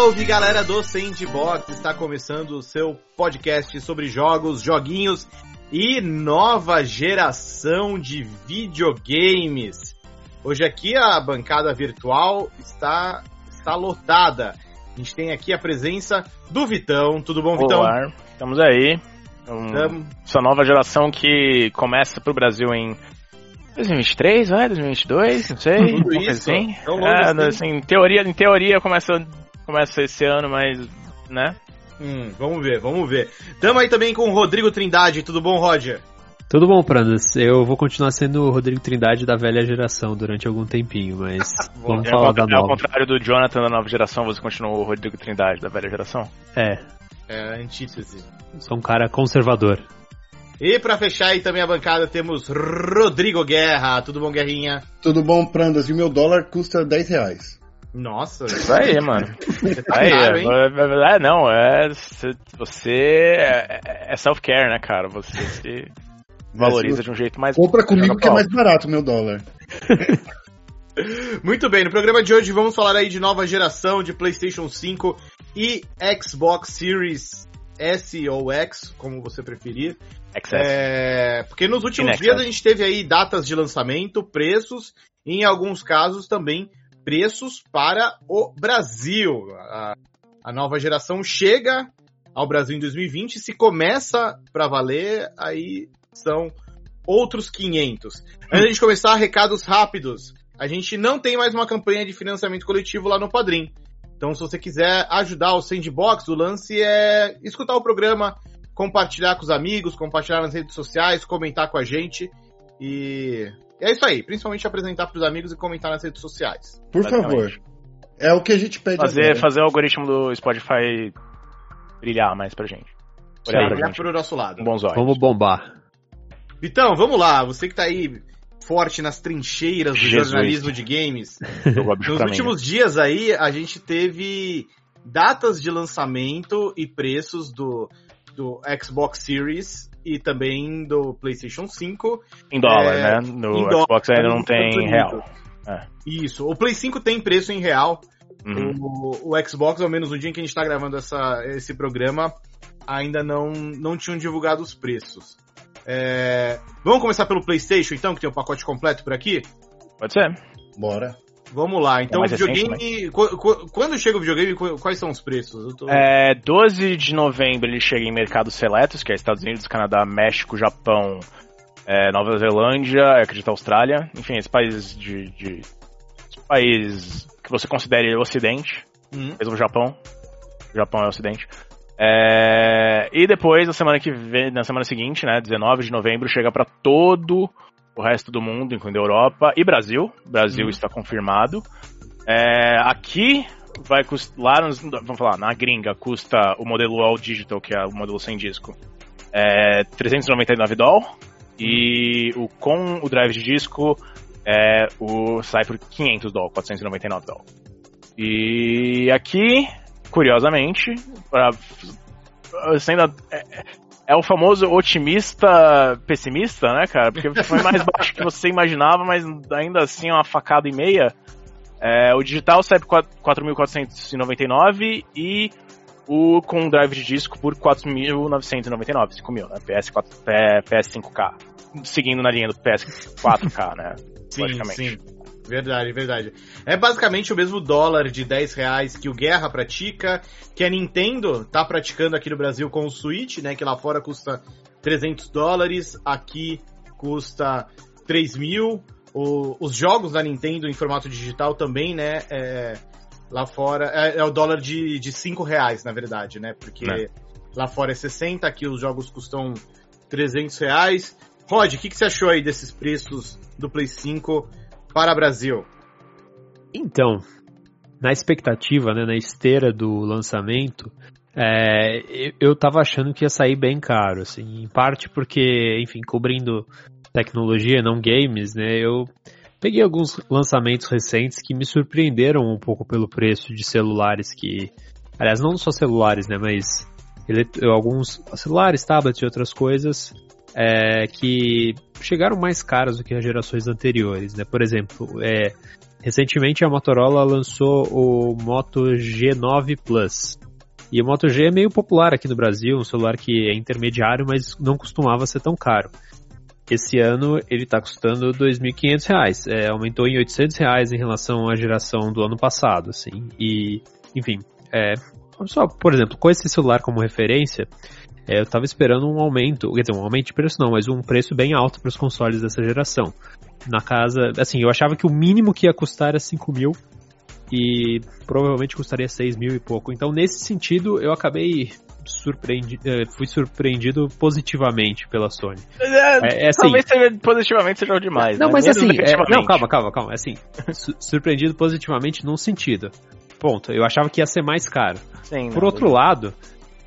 Salve galera do Sandbox! Está começando o seu podcast sobre jogos, joguinhos e nova geração de videogames. Hoje aqui a bancada virtual está, está lotada. A gente tem aqui a presença do Vitão. Tudo bom, Vitão? Olá, estamos aí. Um, essa nova geração que começa pro Brasil em 2023, vai? 2022, não sei. Tudo isso. Assim. É, assim, em teoria, em teoria começa, começa esse ano, mas, né? Hum, vamos ver, vamos ver. Tamo aí também com o Rodrigo Trindade. Tudo bom, Roger? Tudo bom, Prandas. Eu vou continuar sendo o Rodrigo Trindade da velha geração durante algum tempinho, mas vamos é falar da nova. Ao contrário do Jonathan da nova geração, você continua o Rodrigo Trindade da velha geração? É. É a antítese. Sou um cara conservador. E para fechar aí também a bancada temos Rodrigo Guerra. Tudo bom, Guerrinha? Tudo bom, Prandas. E o meu dólar custa 10 reais. Nossa, isso aí, mano. Você tá aí, caro, hein? é, é, não, é. Você é, é self-care, né, cara? Você se valoriza de um jeito mais. Compra comigo que é mais barato o meu dólar. Muito bem, no programa de hoje vamos falar aí de nova geração de PlayStation 5 e Xbox Series S ou X, como você preferir. É, porque nos últimos dias a gente teve aí datas de lançamento, preços e em alguns casos também preços para o Brasil. A, a nova geração chega ao Brasil em 2020, se começa para valer, aí são outros 500. Antes de começar, recados rápidos. A gente não tem mais uma campanha de financiamento coletivo lá no Padrim. Então, se você quiser ajudar o Sandbox, o lance é escutar o programa, compartilhar com os amigos, compartilhar nas redes sociais, comentar com a gente. E é isso aí, principalmente apresentar para os amigos e comentar nas redes sociais. Por favor. É o que a gente pede fazer, agora. fazer o algoritmo do Spotify brilhar mais pra gente. Olhar pra gente. pro nosso lado. Bons olhos. Vamos bombar. Vitão, vamos lá. Você que tá aí forte nas trincheiras do Jesus. jornalismo de games. Nos últimos dias aí, a gente teve datas de lançamento e preços do, do Xbox Series e também do PlayStation 5. Em dólar, É, né? No em dólar, Xbox ainda não tem real. É. Isso. O Play 5 tem preço em real. Uhum. O, o Xbox, ao menos no dia em que a gente tá gravando essa, esse programa, ainda não, não tinham divulgado os preços. É, Vamos começar pelo PlayStation, então, que tem o pacote completo por aqui? Pode ser. Bora. Vamos lá. Então, o mais recente videogame. qu- Quando chega o videogame, qu- quais são os preços? Tô- É, 12 de novembro ele chega em mercados seletos, que é Estados Unidos, Canadá, México, Japão, é, Nova Zelândia, acredito Austrália. Enfim, esses países de, de países que você considere Ocidente, Hum. mesmo o Japão. O Japão é Ocidente. É, e depois, na semana que vem, na semana seguinte, né, 19 de novembro, chega para todo o resto do mundo, incluindo Europa e Brasil. Brasil Uhum. está confirmado. É, aqui vai custar, lá vamos falar, na gringa custa o modelo All Digital, que é o modelo sem disco, é 399 doll. E o com o drive de disco é o sai por 500 doll, 499 doll. E aqui, curiosamente, pra, sendo é, é o famoso otimista pessimista, né, cara? Porque foi mais baixo que você imaginava, mas ainda assim é uma facada e meia. É, o digital sai por 4.499 e o com drive de disco por 4.999, 5.000, né? PS4, P- PS5K. Seguindo na linha do PS4K, né? Sim, logicamente. sim. Verdade, verdade. É basicamente o mesmo dólar de 10 reais que o Guerra pratica, que a Nintendo tá praticando aqui no Brasil com o Switch, né? Que lá fora custa 300 dólares, aqui custa 3 mil. O- os jogos da Nintendo em formato digital também, né? é, lá fora é, é o dólar de, de 5 reais, na verdade, né? Porque É. lá fora é 60, aqui os jogos custam 300 reais. Rod, o que, que você achou aí desses preços do Play 5 para Brasil? Então, na expectativa, né, na esteira do lançamento, é, eu- eu tava achando que ia sair bem caro, assim, em parte porque, enfim, cobrindo tecnologia, não games, né, eu peguei alguns lançamentos recentes que me surpreenderam um pouco pelo preço de celulares que, aliás, não só celulares, né, mas elet- alguns celulares, tablets e outras coisas é, que chegaram mais caros do que as gerações anteriores, né, por exemplo, é, recentemente a Motorola lançou o Moto G9 Plus. E o Moto G é meio popular aqui no Brasil, um celular que é intermediário, mas não costumava ser tão caro. Esse ano ele está custando R$ 2.500, é, aumentou em 800 reais em relação à geração do ano passado, assim. E, enfim, é, só, por exemplo, com esse celular como referência, eu estava esperando um aumento, quer dizer, um aumento de preço não, mas um preço bem alto para os consoles dessa geração. Na casa, assim, eu achava que o mínimo que ia custar era 5 mil e provavelmente custaria 6 mil e pouco. Então, nesse sentido, eu acabei surpreendido, é, fui surpreendido positivamente pela Sony. É, é assim, Talvez seja positivamente seja demais. Não, né? mas assim, é, não, calma, calma, calma. É assim, su surpreendido positivamente num sentido. Ponto. Eu achava que ia ser mais caro. Sim, Por não, outro lado,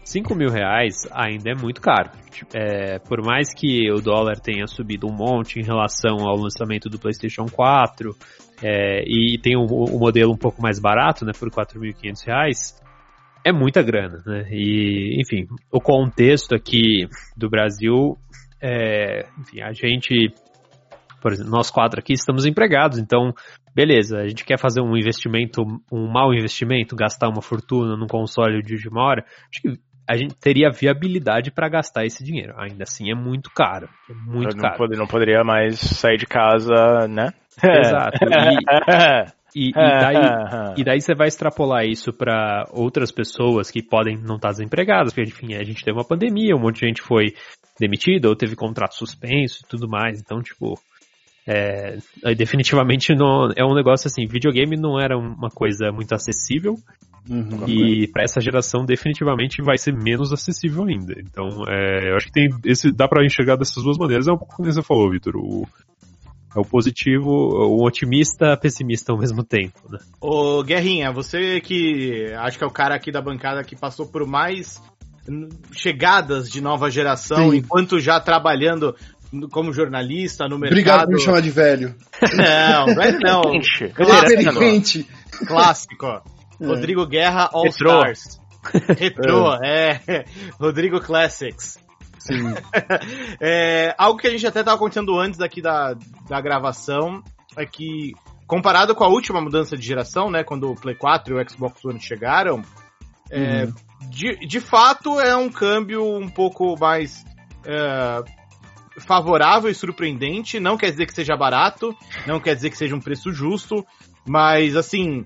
5 mil reais ainda é muito caro. É, por mais que o dólar tenha subido um monte em relação ao lançamento do PlayStation 4 é, e tem um, um, modelo um pouco mais barato, né, por 4.500 reais, é muita grana, né? E, enfim, o contexto aqui do Brasil, é, enfim, a gente, por exemplo, nós quatro aqui estamos empregados, então beleza, a gente quer fazer um investimento, um mau investimento, gastar uma fortuna num console de última hora, acho que a gente teria viabilidade para gastar esse dinheiro. Ainda assim é muito caro. É muito não caro. Pod não poderia mais sair de casa, né? Exato. E, e, e, daí, e daí você vai extrapolar isso para outras pessoas que podem não estar desempregadas, porque enfim, a gente teve uma pandemia, um monte de gente foi demitida ou teve contrato suspenso e tudo mais. Então, tipo, é, definitivamente não, é um negócio assim, videogame não era uma coisa muito acessível Uhum, e para essa geração definitivamente vai ser menos acessível ainda. Então, é, eu acho que tem esse dá para enxergar dessas duas maneiras. É um pouco como você falou, Vitor. O, é o positivo, o otimista, pessimista ao mesmo tempo, né? Ô, Guerrinha, você que acho que é o cara aqui da bancada que passou por mais chegadas de nova geração, Sim. enquanto já trabalhando como jornalista no mercado. Obrigado por me chamar de velho. Não, velho não. Clássico. Clássico, ó. É. Rodrigo Guerra All Retro. Stars. Retro, é. é. Rodrigo Classics. Sim. é, algo que a gente até estava acontecendo antes aqui da, da gravação é que, comparado com a última mudança de geração, né, quando o Play 4 e o Xbox One chegaram, é, uhum. de, de fato é um câmbio um pouco mais é, favorável e surpreendente. Não quer dizer que seja barato, não quer dizer que seja um preço justo, mas assim,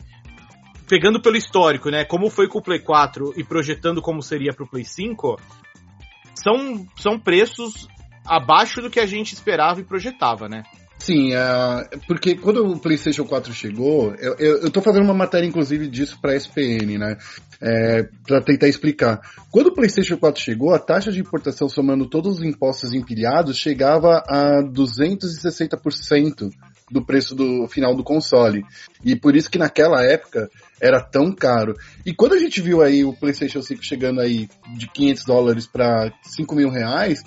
pegando pelo histórico, né? Como foi com o Play 4 e projetando como seria pro Play 5, são, são preços abaixo do que a gente esperava e projetava, né? Sim, uh, porque quando o PlayStation 4 chegou, eu, eu, eu tô fazendo uma matéria, inclusive, disso pra SPN, né? É, para tentar explicar. Quando o PlayStation 4 chegou, a taxa de importação, somando todos os impostos empilhados, chegava a 260% do preço do final do console. E por isso que naquela época era tão caro. E quando a gente viu aí o PlayStation 5 chegando aí de 500 dólares para 5 mil reais,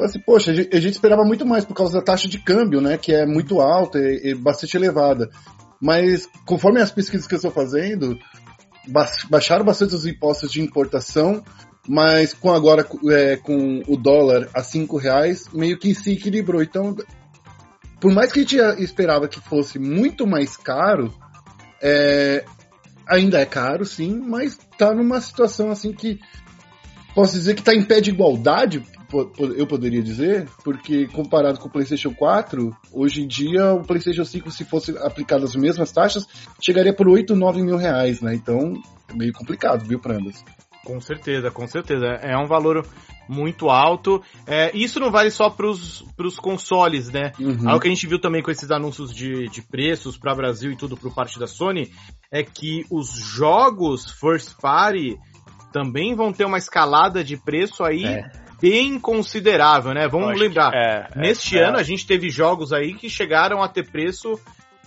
assim, poxa, a gente, esperava muito mais por causa da taxa de câmbio, né, que é muito alta e, e bastante elevada. Mas conforme as pesquisas que eu estou fazendo, baixaram bastante os impostos de importação, mas com agora é, com o dólar a 5 reais, meio que se equilibrou. Então, por mais que a gente esperava que fosse muito mais caro, é, ainda é caro, sim, mas tá numa situação assim que posso dizer que tá em pé de igualdade, eu poderia dizer, porque comparado com o PlayStation 4, hoje em dia o PlayStation 5, se fosse aplicado as mesmas taxas, chegaria por 8, 9 mil reais, né? Então é meio complicado, viu, Prandas? Com certeza, com certeza. É um valor muito alto. É, isso não vale só para os consoles, né? Uhum. Algo que a gente viu também com esses anúncios de, de preços para Brasil e tudo por parte da Sony é que os jogos first party também vão ter uma escalada de preço aí é. bem considerável, né? Vamos lembrar, é, é, neste é. ano a gente teve jogos aí que chegaram a ter preço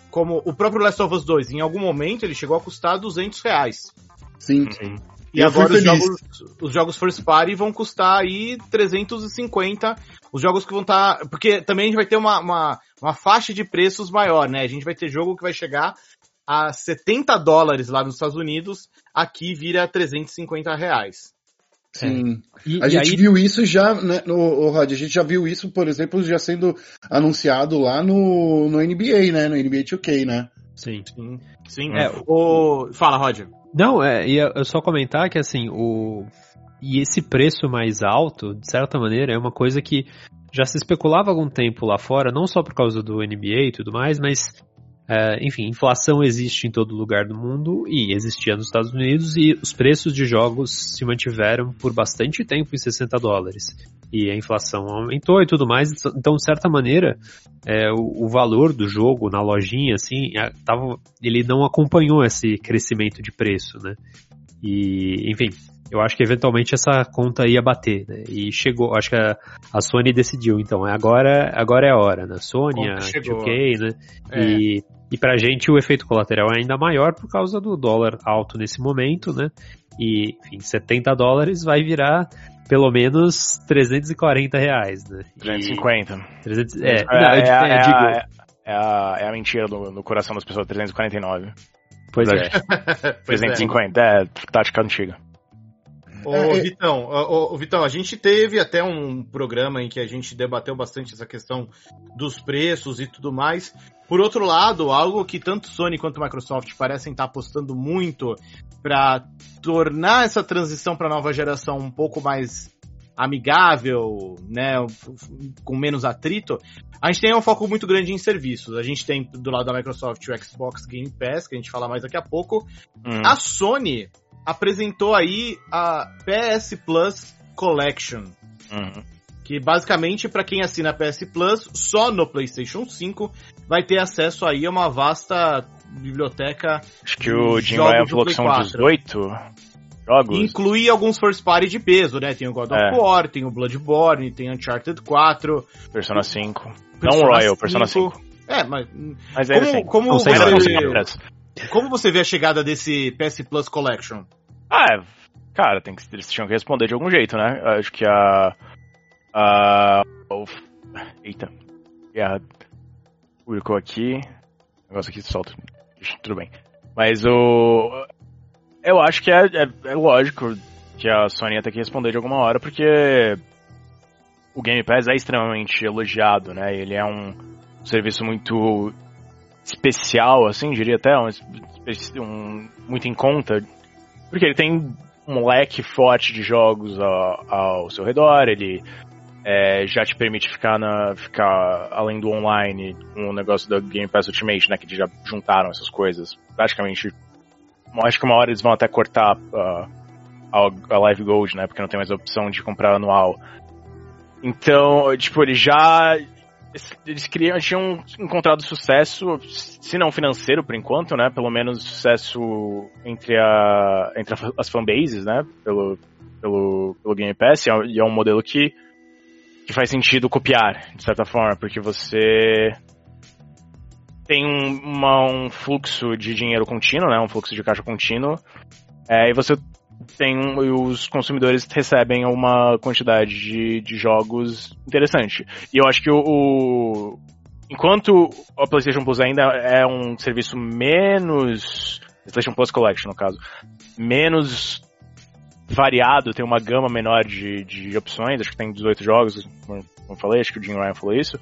como o próprio Last of Us 2. Em algum momento ele chegou a custar 200 reais. Sim, sim. E agora os jogos, os jogos First Party vão custar aí 350. Os jogos que vão estar. Tá, porque também a gente vai ter uma, uma, uma, faixa de preços maior, né? A gente vai ter jogo que vai chegar a 70 dólares lá nos Estados Unidos, aqui vira 350 reais. Sim. É. E, a e gente aí... viu isso já, né, no, Rod, a gente já viu isso, por exemplo, já sendo anunciado lá no, no NBA, né? No NBA 2K, né? Sim. Sim. Sim. É, o... Fala, Roger. Não, é, ia eu só comentar que assim, o. E esse preço mais alto, de certa maneira, é uma coisa que já se especulava há algum tempo lá fora, não só por causa do NBA e tudo mais, mas é, enfim, inflação existe em todo lugar do mundo e existia nos Estados Unidos e os preços de jogos se mantiveram por bastante tempo em 60 dólares. E a inflação aumentou e tudo mais, então de certa maneira é, o, o, valor do jogo na lojinha, assim, é, tava, ele não acompanhou esse crescimento de preço, né? E, enfim, eu acho que eventualmente essa conta ia bater, né? E chegou, acho que a, a Sony decidiu, então, agora, agora é a hora, né? Sony, a 2K, né? É. E e pra gente o efeito colateral é ainda maior por causa do dólar alto nesse momento, né? E, enfim, 70 dólares vai virar pelo menos 340 reais, né? 350. E... 300... É, é, não, é, é, é, digo... é, a, é a mentira no, no coração das pessoas, 349. Pois é. 350, é, tática antiga. Ô, é, Vitão, ô, ô, Vitão, a gente teve até um programa em que a gente debateu bastante essa questão dos preços e tudo mais. Por outro lado, algo que tanto Sony quanto Microsoft parecem estar apostando muito para tornar essa transição para a nova geração um pouco mais amigável, né, com menos atrito, a gente tem um foco muito grande em serviços. A gente tem do lado da Microsoft o Xbox Game Pass, que a gente fala mais daqui a pouco. Hum. A Sony apresentou aí a PS Plus Collection. Uhum que basicamente para quem assina PS Plus só no PlayStation 5 vai ter acesso aí a uma vasta biblioteca. Acho que o Jim Ryan falou que são 18 jogos. Inclui alguns first party de peso, né? Tem o God é. of War, tem o Bloodborne, tem Uncharted 4, Persona 5. Persona Não Royal, 5. Persona 5. É, mas, mas como, assim, como, você, como você vê a chegada desse PS Plus Collection? Ah, é, cara, tem que, eles tinham que responder de algum jeito, né? Acho que a Uh, eita. Guerra publicou aqui. O negócio aqui solta. Tudo bem. Mas o. Eu acho que é, é, é, lógico que a Sony ia ter que responder de alguma hora, porque o Game Pass é extremamente elogiado, né? Ele é um serviço muito especial, assim, diria até, um, um, muito em conta, porque ele tem um leque forte de jogos ao, ao seu redor, ele é, já te permite ficar, na, ficar além do online com o negócio da Game Pass Ultimate, né? Que já juntaram essas coisas. Praticamente. Acho que uma hora eles vão até cortar uh, a, a Live Gold, né? Porque não tem mais a opção de comprar anual. Então, tipo, eles já. Eles criam, tinham encontrado sucesso, se não financeiro por enquanto, né? Pelo menos sucesso entre, a, entre as fanbases, né? Pelo, pelo, pelo Game Pass. E é um modelo que que faz sentido copiar, de certa forma, porque você tem um, uma, um fluxo de dinheiro contínuo, né, um fluxo de caixa contínuo, é, e você tem os consumidores recebem uma quantidade de, de jogos interessante. E eu acho que o, o enquanto a PlayStation Plus ainda é um serviço menos PlayStation Plus Collection no caso, menos variado, tem uma gama menor de, de opções, acho que tem 18 jogos, como eu falei, acho que o Jim Ryan falou isso.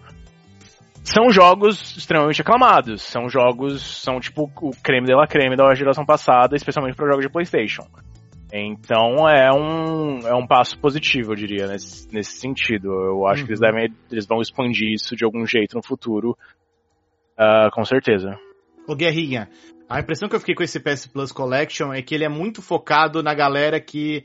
São jogos extremamente aclamados, são jogos, são tipo o creme de la creme da geração passada, especialmente para jogos de PlayStation. Então é um, é um passo positivo, eu diria, nesse, nesse sentido. Eu acho uhum. que eles, uhum. devem, eles vão expandir isso de algum jeito no futuro, uh, com certeza. Ô Guerrinha, a impressão que eu fiquei com esse PS Plus Collection é que ele é muito focado na galera que,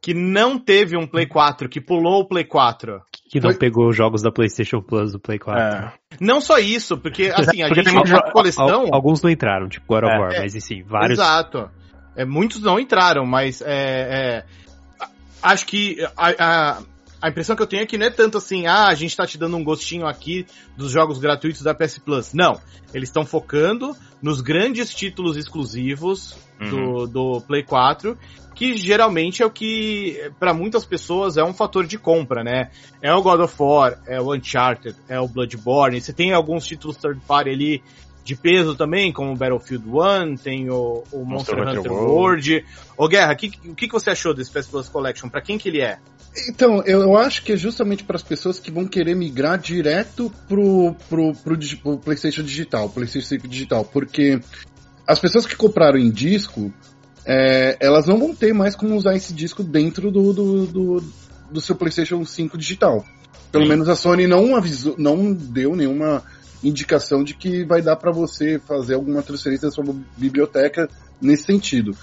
que não teve um Play 4, que pulou o Play 4. Que não Foi... pegou os jogos da PlayStation Plus do Play 4. É. Não só isso, porque assim, a porque gente tem uma coleção. Alguns não entraram, tipo God of é. War, é, mas sim, vários. Exato. É, muitos não entraram, mas é, é acho que a, a, a impressão que eu tenho é que não é tanto assim, ah, a gente tá te dando um gostinho aqui dos jogos gratuitos da PS Plus. Não. Eles estão focando nos grandes títulos exclusivos uhum. do, do Play 4, que geralmente é o que, para muitas pessoas, é um fator de compra, né? É o God of War, é o Uncharted, é o Bloodborne. Você tem alguns títulos third party ali de peso também, como o Battlefield 1, tem o, o Monster, Monster, Hunter World. World. Ô Guerra, que, o que, que você achou desse PS Plus Collection? Para quem que ele é? Então, eu acho que é justamente para as pessoas que vão querer migrar direto pro, pro, pro, pro PlayStation Digital, PlayStation 5 Digital, porque as pessoas que compraram em disco, é, elas não vão ter mais como usar esse disco dentro do, do, do, do seu PlayStation 5 Digital. Pelo Sim. menos a Sony não avisou, não deu nenhuma indicação de que vai dar para você fazer alguma transferência da sua biblioteca nesse sentido.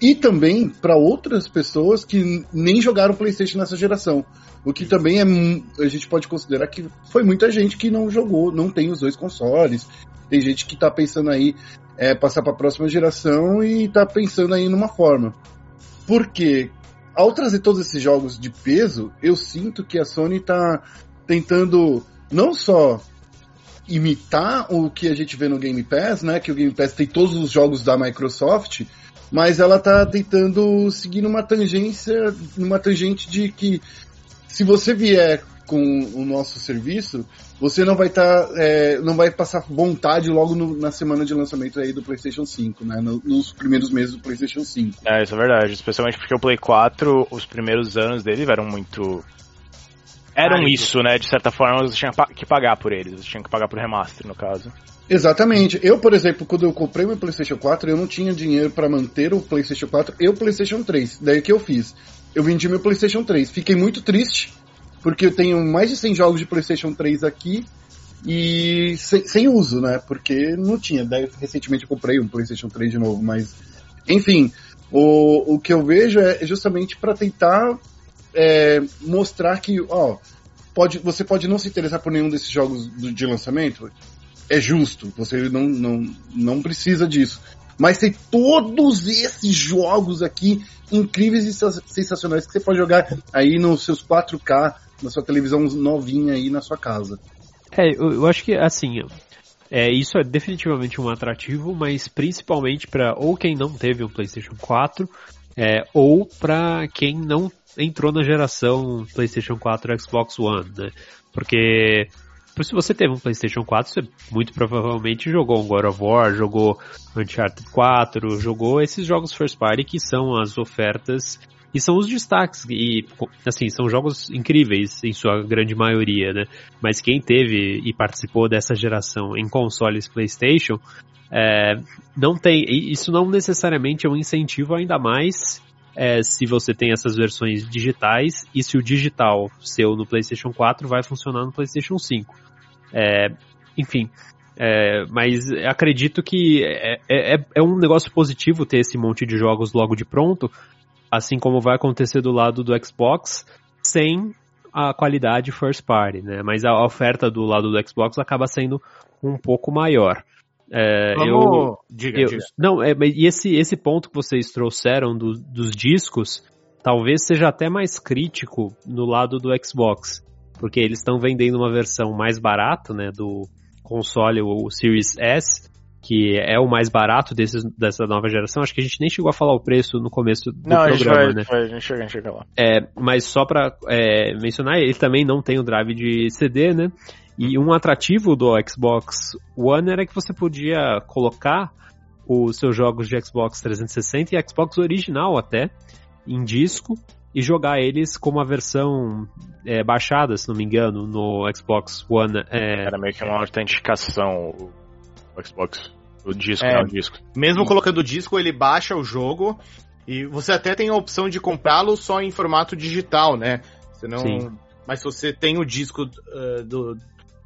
E também para outras pessoas que nem jogaram PlayStation nessa geração. O que também é. A gente pode considerar que foi muita gente que não jogou, não tem os dois consoles. Tem gente que tá pensando aí é, passar para a próxima geração e tá pensando aí numa forma. Porque ao trazer todos esses jogos de peso, eu sinto que a Sony tá tentando não só imitar o que a gente vê no Game Pass, né? Que o Game Pass tem todos os jogos da Microsoft, mas ela tá tentando seguir numa tangência, numa tangente de que se você vier com o nosso serviço, você não vai estar, tá, é, não vai passar vontade logo no, na semana de lançamento aí do PlayStation 5, né? No, nos primeiros meses do PlayStation 5. É, isso é verdade. Especialmente porque o Play 4, os primeiros anos dele eram muito eram isso, né? De certa forma, você tinha que pagar por eles. Você tinha que pagar por remaster, no caso. Exatamente. Eu, por exemplo, quando eu comprei meu PlayStation 4, eu não tinha dinheiro para manter o PlayStation 4 e o PlayStation 3. Daí que eu fiz? Eu vendi meu PlayStation 3. Fiquei muito triste, porque eu tenho mais de 100 jogos de PlayStation 3 aqui e sem, sem uso, né? Porque não tinha. Daí, recentemente eu comprei um PlayStation 3 de novo, mas. Enfim, o, o que eu vejo é justamente para tentar é, mostrar que, ó, pode, você pode não se interessar por nenhum desses jogos de lançamento, é justo, você não, não, não precisa disso. Mas tem todos esses jogos aqui incríveis e sensacionais que você pode jogar aí nos seus 4K, na sua televisão novinha aí na sua casa. É, eu, eu acho que assim, é, isso é definitivamente um atrativo, mas principalmente para ou quem não teve um PlayStation 4, é, ou para quem não entrou na geração PlayStation 4 e Xbox One, né? Porque se você teve um PlayStation 4, você muito provavelmente jogou um God of War, jogou Uncharted 4, jogou esses jogos first party que são as ofertas e são os destaques e assim são jogos incríveis em sua grande maioria, né? Mas quem teve e participou dessa geração em consoles PlayStation é, não tem isso não necessariamente é um incentivo ainda mais é, se você tem essas versões digitais e se o digital seu no PlayStation 4 vai funcionar no PlayStation 5. É, enfim, é, mas acredito que é, é, é, é, um negócio positivo ter esse monte de jogos logo de pronto, assim como vai acontecer do lado do Xbox, sem a qualidade first party, né? Mas a oferta do lado do Xbox acaba sendo um pouco maior. É, Vamos... eu, diga, eu, diga. Não, é, e esse, esse ponto que vocês trouxeram do, dos discos, talvez seja até mais crítico no lado do Xbox, porque eles estão vendendo uma versão mais barata, né, do console, o Series S, que é o mais barato desses, dessa nova geração. Acho que a gente nem chegou a falar o preço no começo do não, programa, a né? a gente chega, a gente chega lá. É, mas só para é, mencionar, ele também não tem o drive de CD, né? E um atrativo do Xbox One era que você podia colocar os seus jogos de Xbox 360 e Xbox original até em disco e jogar eles como a versão é, baixada, se não me engano, no Xbox One. É... Era meio que uma autenticação o Xbox, o disco, é, né, o disco. Mesmo colocando o disco, ele baixa o jogo e você até tem a opção de comprá-lo só em formato digital, né? Você não... Sim. Mas se você tem o disco uh, do,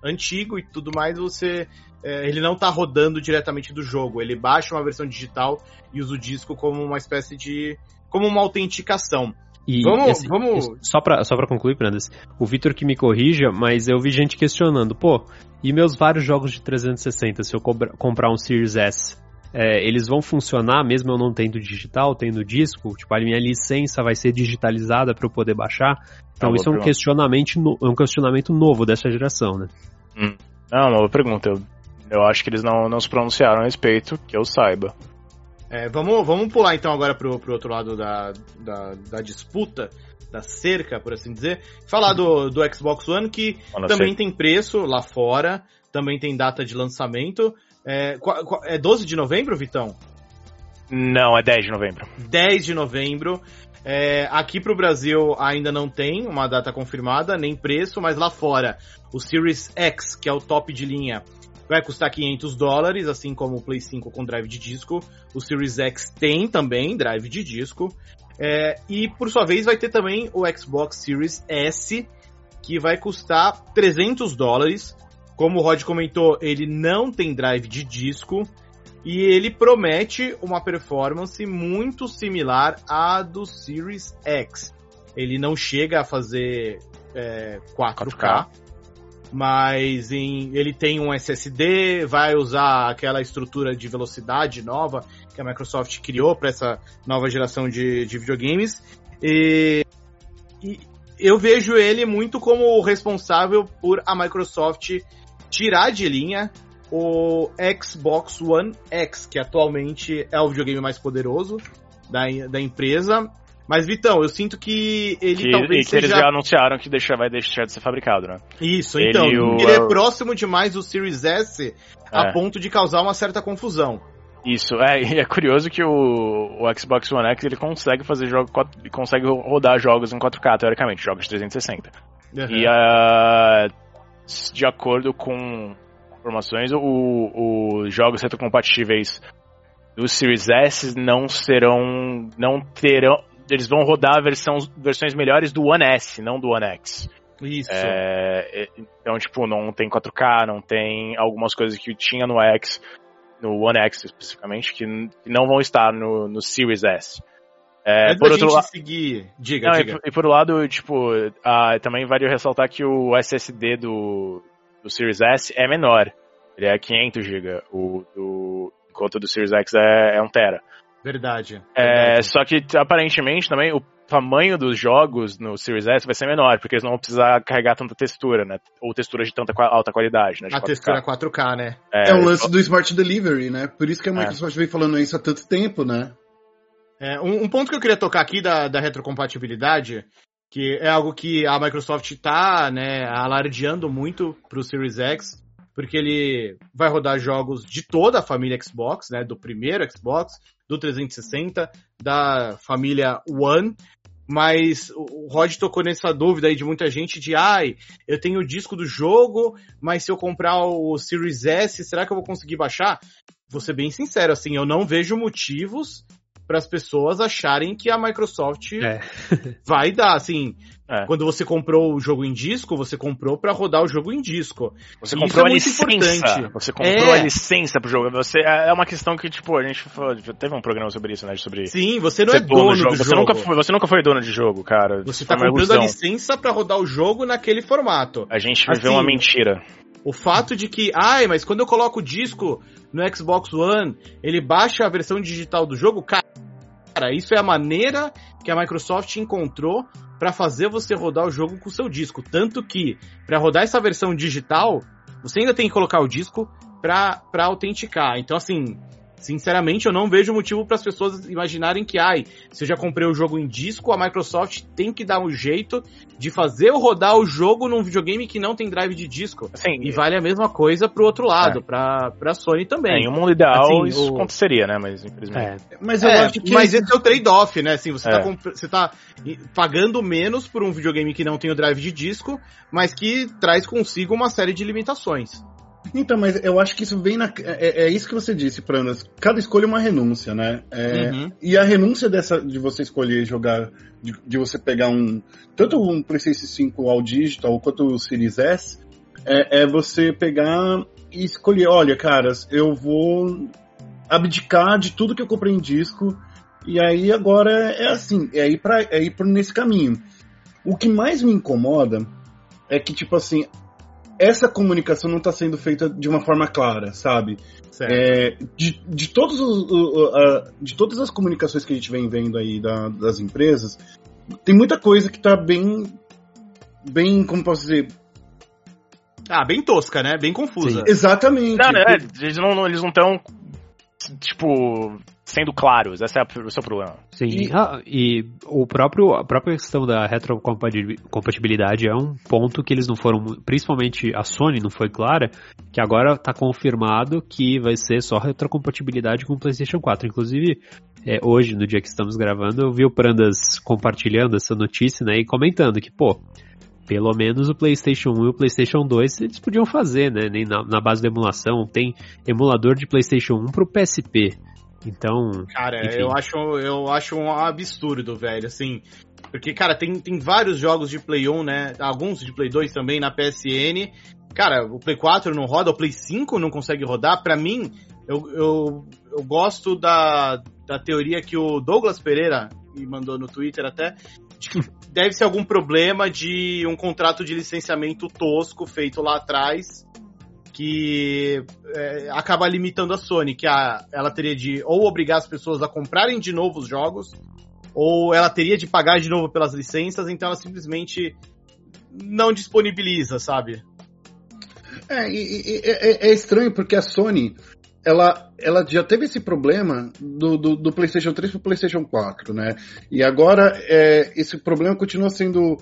antigo e tudo mais, você é, ele não tá rodando diretamente do jogo. Ele baixa uma versão digital e usa o disco como uma espécie de. como uma autenticação. E, vamos, assim, vamos... Só pra, só pra concluir, Brandas, o Vitor que me corrija, mas eu vi gente questionando, pô, e meus vários jogos de 360, se eu comprar um Series S, é, eles vão funcionar mesmo eu não tendo digital, tendo disco? Tipo, a minha licença vai ser digitalizada para eu poder baixar? Então é isso é um questionamento, no, é um questionamento novo dessa geração, né? Hum. Não, nova pergunta. Eu, eu acho que eles não, não se pronunciaram a respeito, que eu saiba. É, vamos, vamos pular então agora pro, pro outro lado da, da, da disputa, da cerca, por assim dizer. Falar do, do Xbox One, que também tem preço lá fora, também tem data de lançamento. É, é 12 de novembro, Vitão? Não, é 10 de novembro. 10 de novembro. É, aqui pro Brasil ainda não tem uma data confirmada, nem preço, mas lá fora, o Series X, que é o top de linha, vai custar 500 dólares, assim como o Play 5 com drive de disco. O Series X tem também drive de disco. É, e por sua vez vai ter também o Xbox Series S, que vai custar 300 dólares. Como o Rod comentou, ele não tem drive de disco e ele promete uma performance muito similar à do Series X. Ele não chega a fazer é, 4K, 4K, mas em, ele tem um SSD, vai usar aquela estrutura de velocidade nova que a Microsoft criou para essa nova geração de, de videogames. E, e eu vejo ele muito como responsável por a Microsoft tirar de linha o Xbox One X, que atualmente é o videogame mais poderoso da, da empresa. Mas, Vitão, eu sinto que ele que, talvez e que eles já anunciaram que deixa, vai deixar de ser fabricado, né? Isso, ele então. O... Ele é próximo demais do Series S é. a ponto de causar uma certa confusão. Isso, é, e é curioso que o, o Xbox One X ele consegue fazer jogos, consegue rodar jogos em 4K, teoricamente, jogos de 360. Uhum. E uh, de acordo com informações, os jogos retrocompatíveis do Series S não serão, não terão, eles vão rodar versão, versões melhores do One S, não do One X. Isso. É, então, tipo, não tem 4K, não tem algumas coisas que tinha no X, no One X especificamente, que, não vão estar no, no Series S. É, por outro lado, seguir, diga, não, diga. E, e, por outro lado, tipo, uh, também vale ressaltar que o SSD do, do Series S é menor. Ele é 500 GB. O do, enquanto o do Series X é, é 1 TB. Verdade. É, só que aparentemente também o tamanho dos jogos no Series S vai ser menor, porque eles não vão precisar carregar tanta textura, né? Ou textura de tanta alta qualidade, né? a 4K. textura 4K, né? É, é o lance do Smart Delivery, né? Por isso que a é. Microsoft é. vem falando isso há tanto tempo, né? É, um, um, ponto que eu queria tocar aqui da, da retrocompatibilidade, que é algo que a Microsoft está né, alardeando muito para o Series X, porque ele vai rodar jogos de toda a família Xbox, né, do primeiro Xbox, do 360, da família One, mas o Rod tocou nessa dúvida aí de muita gente de ai, eu tenho o disco do jogo, mas se eu comprar o Series S, será que eu vou conseguir baixar? Vou ser bem sincero, assim, eu não vejo motivos para as pessoas acharem que a Microsoft é. vai dar, assim, é. quando você comprou o jogo em disco, você comprou para rodar o jogo em disco. Você comprou é a licença. Importante. Você comprou a é. licença pro jogo. Você é uma questão que tipo a gente teve um programa sobre isso, né, sobre Sim, você não é dono, do jogo. Você jogo. nunca foi, você nunca foi dono de jogo, cara. Você tá comprando a licença para rodar o jogo naquele formato. A gente viveu assim, uma mentira. O fato de que, ai, mas quando eu coloco o disco no Xbox One, ele baixa a versão digital do jogo, cara, isso é a maneira que a Microsoft encontrou para fazer você rodar o jogo com o seu disco. Tanto que, para rodar essa versão digital, você ainda tem que colocar o disco para autenticar. Então, assim, Sinceramente, eu não vejo motivo para as pessoas imaginarem que, ai, se eu já comprei o jogo em disco, a Microsoft tem que dar um jeito de fazer eu rodar o jogo num videogame que não tem drive de disco. Assim, e vale a mesma coisa pro outro lado, é. pra, pra Sony também. É, em um mundo ideal assim, isso o... aconteceria, né? Mas infelizmente. É. Mas eu é, acho que. Mas esse é o trade-off, né? Assim, você, tá, é. você tá pagando menos por um videogame que não tem o drive de disco, mas que traz consigo uma série de limitações. Então, mas eu acho que isso vem na. É, é isso que você disse, Pranas. Cada escolha é uma renúncia, né? É, uhum. E a renúncia dessa de você escolher jogar, de, de, você pegar um. Tanto um PlayStation 5 ao digital quanto o Series S, é, é você pegar e escolher: olha, caras, eu vou abdicar de tudo que eu comprei em disco. E aí agora é assim, é ir, pra, é ir por nesse caminho. O que mais me incomoda é que, tipo assim, essa comunicação não está sendo feita de uma forma clara, sabe? É, de, de, todos os, uh, de todas as comunicações que a gente vem vendo aí da, das empresas, tem muita coisa que está bem, bem, como posso dizer, ah, bem tosca, né? Bem confusa. Sim, exatamente. Não, né? Eles não estão, tipo, sendo claros. Esse é o seu problema. Sim, e, ah, e o próprio, a própria questão da retrocompatibilidade é um ponto que eles não foram, principalmente a Sony não foi clara, que agora está confirmado que vai ser só retrocompatibilidade com o PlayStation 4. Inclusive, é, hoje, no dia que estamos gravando, eu vi o Prandas compartilhando essa notícia né, e comentando que, pô, pelo menos o PlayStation 1 e o PlayStation 2 eles podiam fazer, né? Nem na, na base da emulação. Tem emulador de PlayStation 1 pro PSP. Então. Cara, enfim. eu acho, eu acho um absurdo, velho, assim. Porque, cara, tem, tem vários jogos de Play 1, né? Alguns de Play 2 também na PSN. Cara, o Play 4 não roda, o Play 5 não consegue rodar. Pra mim, eu, eu, eu gosto da, da teoria que o Douglas Pereira me mandou no Twitter até, de que deve ser algum problema de um contrato de licenciamento tosco feito lá atrás que é, acaba limitando a Sony, que a, ela teria de ou obrigar as pessoas a comprarem de novo os jogos, ou ela teria de pagar de novo pelas licenças, então ela simplesmente não disponibiliza, sabe? É, e, e, é, é estranho porque a Sony ela, ela já teve esse problema do, do, do PlayStation 3 para o PlayStation 4, né? E agora é, esse problema continua sendo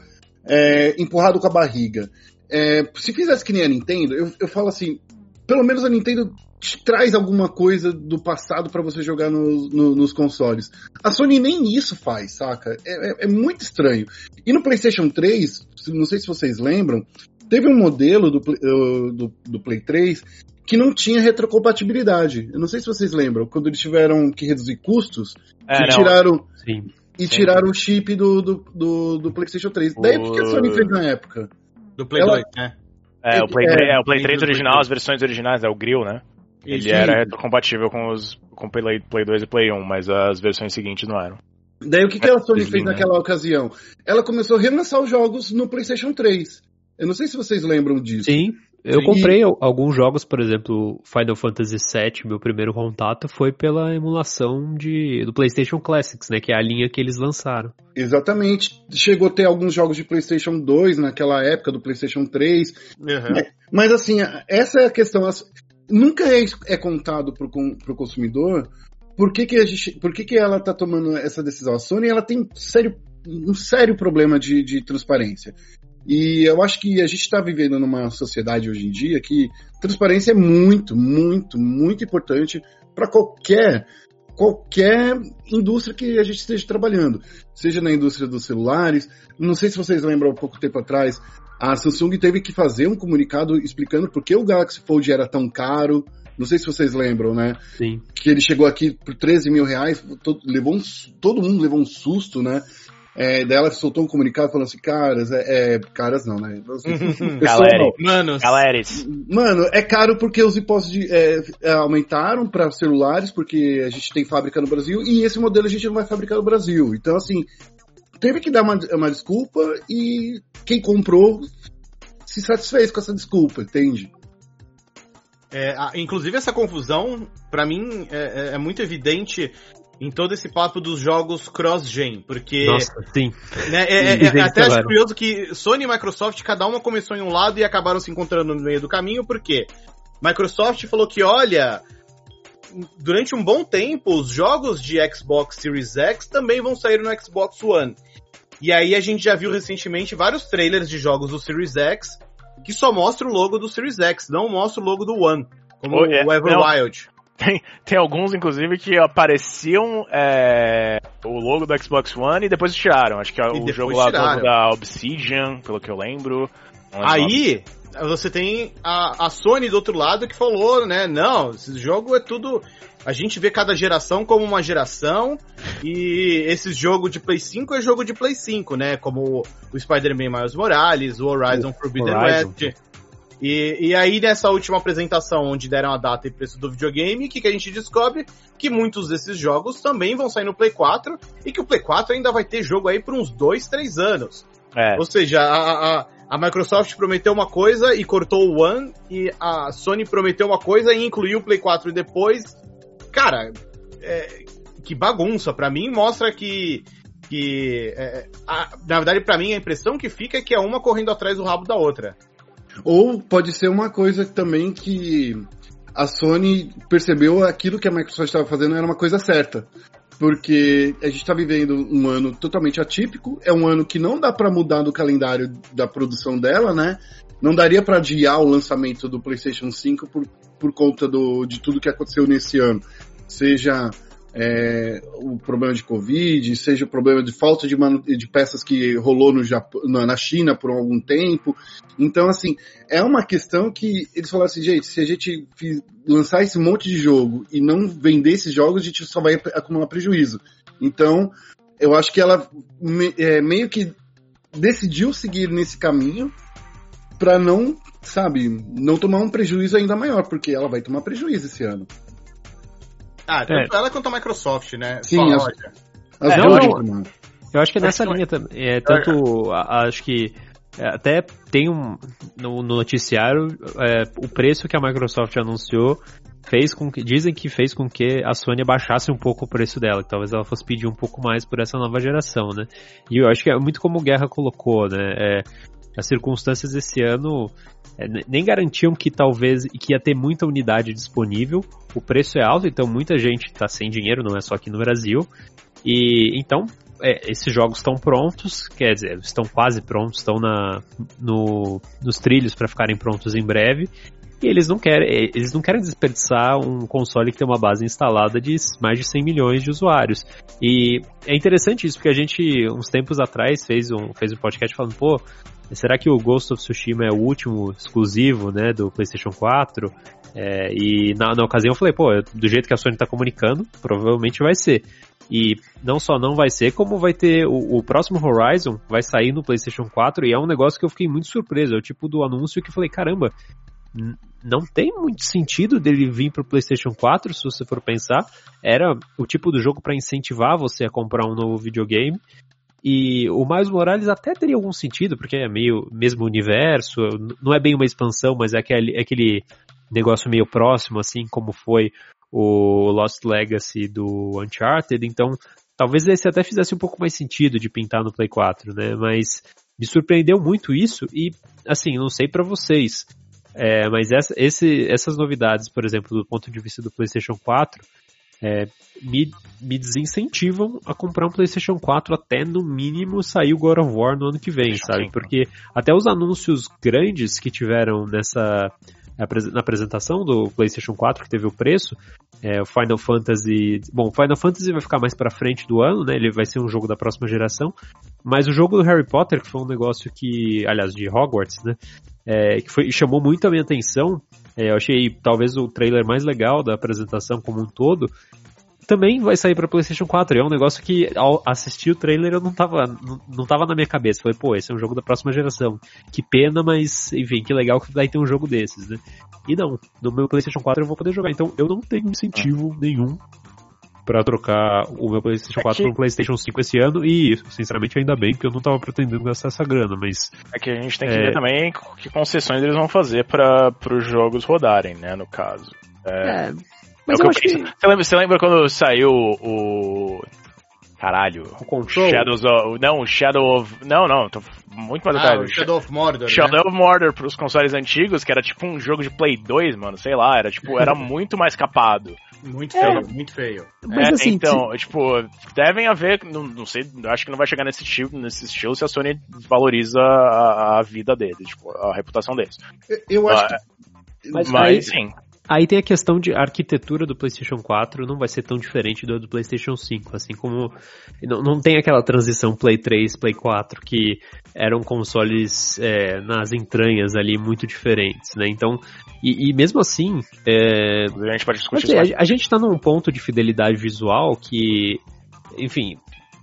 é, empurrado com a barriga. É, se fizesse que nem a Nintendo, eu, eu falo assim, pelo menos a Nintendo te traz alguma coisa do passado para você jogar no, no, nos consoles. A Sony nem isso faz, saca? É, é, é, muito estranho. E no PlayStation 3, não sei se vocês lembram, teve um modelo do, do, do Play 3 que não tinha retrocompatibilidade. Eu não sei se vocês lembram, quando eles tiveram que reduzir custos, é, que tiraram. Sim. E Sim. tiraram o chip do, do, do, do PlayStation 3. Daí o que a Sony fez na época? Do Play Ela... 2, né? É, o Play, 3, é, o Play 3 original, as versões originais, é o Grill, né? Ele era retrocompatível com os com Play, Play 2 e Play 1, mas as versões seguintes não eram. Daí o que, que a Sony fez naquela ocasião? Ela começou a relançar os jogos no PlayStation 3. Eu não sei se vocês lembram disso. Sim, eu Sim. comprei alguns jogos, por exemplo, Final Fantasy VII, meu primeiro contato foi pela emulação de, do PlayStation Classics, né, que é a linha que eles lançaram. Exatamente. Chegou a ter alguns jogos de PlayStation 2 naquela época, do PlayStation 3. Uhum. Mas assim, essa é a questão. Nunca é, é contado pro, pro consumidor por que, que, a gente, por que, que ela tá tomando essa decisão. A Sony ela tem sério, um sério problema de, de transparência. E eu acho que a gente está vivendo numa sociedade hoje em dia que transparência é muito, muito, muito importante para qualquer qualquer indústria que a gente esteja trabalhando, seja na indústria dos celulares. Não sei se vocês lembram, há pouco tempo atrás, a Samsung teve que fazer um comunicado explicando por que o Galaxy Fold era tão caro. Não sei se vocês lembram, né? Sim. Que ele chegou aqui por 13 mil reais, todo, levou um, todo mundo levou um susto, né? É, daí ela soltou um comunicado falando assim, caras, é, é caras não, né? Galera. Galeres. Mano, é caro porque os impostos de, é, é aumentaram para celulares, porque a gente tem fábrica no Brasil, e esse modelo a gente não vai fabricar no Brasil. Então, assim, teve que dar uma, uma desculpa e quem comprou se satisfez com essa desculpa, entende? É, inclusive essa confusão, para mim, é, é, é, muito evidente em todo esse papo dos jogos cross-gen, porque. Nossa, sim. Né, é, é, é até acho curioso que Sony e Microsoft, cada uma começou em um lado e acabaram se encontrando no meio do caminho, porque Microsoft falou que, olha, durante um bom tempo, os jogos de Xbox Series X também vão sair no Xbox One. E aí a gente já viu recentemente vários trailers de jogos do Series X que só mostra o logo do Series X, não mostra o logo do One, como oh, yeah. o Everwild. Tem, tem alguns, inclusive, que apareciam é, o logo do Xbox One e depois tiraram. Acho que é o jogo lá da Obsidian, pelo que eu lembro. Aí, você tem a, a Sony do outro lado que falou, né? Não, esse jogo é tudo. A gente vê cada geração como uma geração e esse jogo de Play 5 é jogo de Play 5, né? Como o Spider-Man Miles Morales, o Horizon o Forbidden Horizon. West. E, e aí, nessa última apresentação, onde deram a data e preço do videogame, o que, que a gente descobre? Que muitos desses jogos também vão sair no Play 4 e que o Play 4 ainda vai ter jogo aí por uns 2, 3 anos. É. Ou seja, a, a, a, Microsoft prometeu uma coisa e cortou o One, e a Sony prometeu uma coisa e incluiu o Play 4 depois. Cara, é, que bagunça. Para mim, mostra que. que é, a, na verdade, para mim, a impressão que fica é que é uma correndo atrás do rabo da outra. Ou pode ser uma coisa também que a Sony percebeu aquilo que a Microsoft estava fazendo era uma coisa certa. Porque a gente está vivendo um ano totalmente atípico, é um ano que não dá para mudar do calendário da produção dela, né? Não daria para adiar o lançamento do PlayStation 5 por, por conta do, de tudo que aconteceu nesse ano. Seja é, o problema de Covid, seja o problema de falta de, de peças que rolou no Japão, na China por algum tempo. Então, assim, é uma questão que eles falaram assim, gente, se a gente lançar esse monte de jogo e não vender esses jogos, a gente só vai acumular prejuízo. Então, eu acho que ela me, é, meio que decidiu seguir nesse caminho para não, sabe, não tomar um prejuízo ainda maior, porque ela vai tomar prejuízo esse ano. Ah, tanto é. ela quanto a Microsoft, né? Sim, as, as é, duas, eu, eu acho que é nessa linha também. É, tanto, acho que é, até tem um no, no noticiário é, o preço que a Microsoft anunciou fez com que dizem que fez com que a Sony baixasse um pouco o preço dela, que talvez ela fosse pedir um pouco mais por essa nova geração, né? E eu acho que é muito como o Guerra colocou, né? É, as circunstâncias desse ano é, nem garantiam que talvez que ia ter muita unidade disponível. O preço é alto, então muita gente está sem dinheiro, não é só aqui no Brasil. E então é, esses jogos estão prontos, quer dizer, estão quase prontos, estão na, no, nos trilhos para ficarem prontos em breve. E eles não querem, é, eles não querem desperdiçar um console que tem uma base instalada de mais de 100 milhões de usuários. E é interessante isso, porque a gente, uns tempos atrás, fez um, fez um podcast falando, pô, será que o Ghost of Tsushima é o último exclusivo, né, do PlayStation 4? É, e na, na ocasião eu falei, pô, do jeito que a Sony está comunicando, provavelmente vai ser. E não só não vai ser, como vai ter o, o, próximo Horizon vai sair no PlayStation 4 e é um negócio que eu fiquei muito surpreso. É o tipo do anúncio que eu falei, caramba, não tem muito sentido dele vir para o PlayStation 4, se você for pensar. Era o tipo do jogo para incentivar você a comprar um novo videogame. E o Miles Morales até teria algum sentido, porque é meio mesmo universo, não é bem uma expansão, mas é aquele, é aquele negócio meio próximo, assim como foi o Lost Legacy do Uncharted, então talvez esse até fizesse um pouco mais sentido de pintar no Play 4, né? Mas me surpreendeu muito isso e, assim, não sei para vocês, é, mas essa, esse, essas novidades, por exemplo, do ponto de vista do PlayStation 4, é, me, me desincentivam a comprar um PlayStation 4 até no mínimo sair o God of War no ano que vem, sabe? Porque até os anúncios grandes que tiveram nessa na apresentação do PlayStation 4 que teve o preço, é, o Final Fantasy, bom, o Final Fantasy vai ficar mais para frente do ano, né? Ele vai ser um jogo da próxima geração, mas o jogo do Harry Potter, que foi um negócio que, aliás, de Hogwarts, né? É, que foi, chamou muito a minha atenção. É, eu achei talvez o trailer mais legal da apresentação como um todo também vai sair para PlayStation 4. E é um negócio que, ao assistir o trailer, eu não tava, não, não tava na minha cabeça. Falei, pô, esse é um jogo da próxima geração. Que pena, mas, enfim, que legal que vai ter um jogo desses, né? E não, no meu PlayStation 4 eu vou poder jogar. Então eu não tenho incentivo nenhum para trocar o meu PlayStation 4 é que... por um PlayStation 5 esse ano e, sinceramente, ainda bem que eu não tava pretendendo gastar essa grana, mas. É que a gente tem que é... ver também que concessões eles vão fazer para os jogos rodarem, né, no caso. É, é mas é eu acho que... Você lembra, você lembra quando saiu o. Caralho. O Control? Shadows of... Não, Shadow of. Não, não, tô muito mais atrás. Ah, Shadow of Mordor. Shadow né? of Mordor pros consoles antigos, que era tipo um jogo de Play 2, mano, sei lá, era tipo, era muito mais capado. Muito feio, é. muito feio. Mas, é, assim, então, se... tipo, devem haver, não, não sei, acho que não vai chegar nesse estilo, nesse estilo se a Sony valoriza a, a vida deles, tipo, a reputação deles. Eu, eu acho ah, que... Mas, mas aí, sim. Aí tem a questão de arquitetura do PlayStation 4 não vai ser tão diferente do do PlayStation 5, assim como não, não tem aquela transição Play 3, Play 4 que eram consoles é, nas entranhas ali muito diferentes, né? Então, e, e mesmo assim, é, a gente pode discutir a, a, gente tá num ponto de fidelidade visual que, enfim,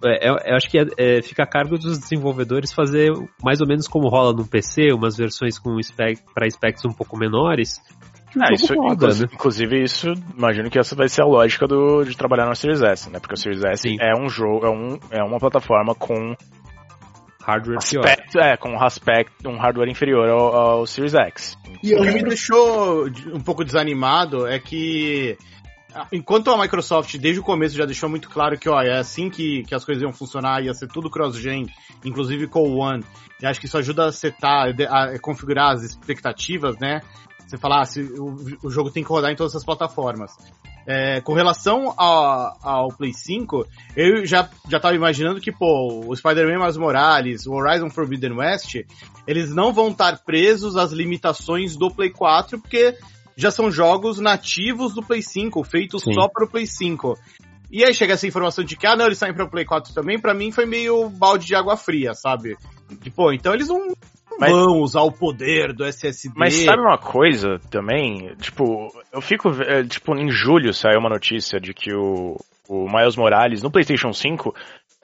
é, eu, eu, acho que é, é, fica a cargo dos desenvolvedores fazer mais ou menos como rola no PC, umas versões com spec, para specs um pouco menores, é, isso, roda, inclusive, né? inclusive, isso, imagino que essa vai ser a lógica do, de trabalhar no Series S, né? Porque o Series S Sim. é um jogo, é, um, é uma plataforma com hardware aspecto, pior. É, com um, aspect, um hardware inferior ao, ao Series X. E o que me deixou um pouco desanimado é que Enquanto a Microsoft, desde o começo, já deixou muito claro que, ó, é assim que, que as coisas iam funcionar, ia ser tudo cross-gen, inclusive com o One, e acho que isso ajuda a setar, a configurar as expectativas, né? Você fala, ah, se, o, o jogo tem que rodar em todas as plataformas. É, com relação a, ao Play 5, eu já, já tava imaginando que, pô, o Spider-Man Miles Morales, o Horizon Forbidden West, eles não vão estar presos às limitações do Play 4, porque já são jogos nativos do Play 5, feitos Sim. só para o Play 5. E aí chega essa informação de que, ah, não, eles saem para o Play 4 também, para mim foi meio balde de água fria, sabe? De, pô, então eles não mas, vão usar o poder do SSD. Mas sabe uma coisa também? Tipo, eu fico. É, tipo, em julho saiu uma notícia de que o, o Miles Morales no PlayStation 5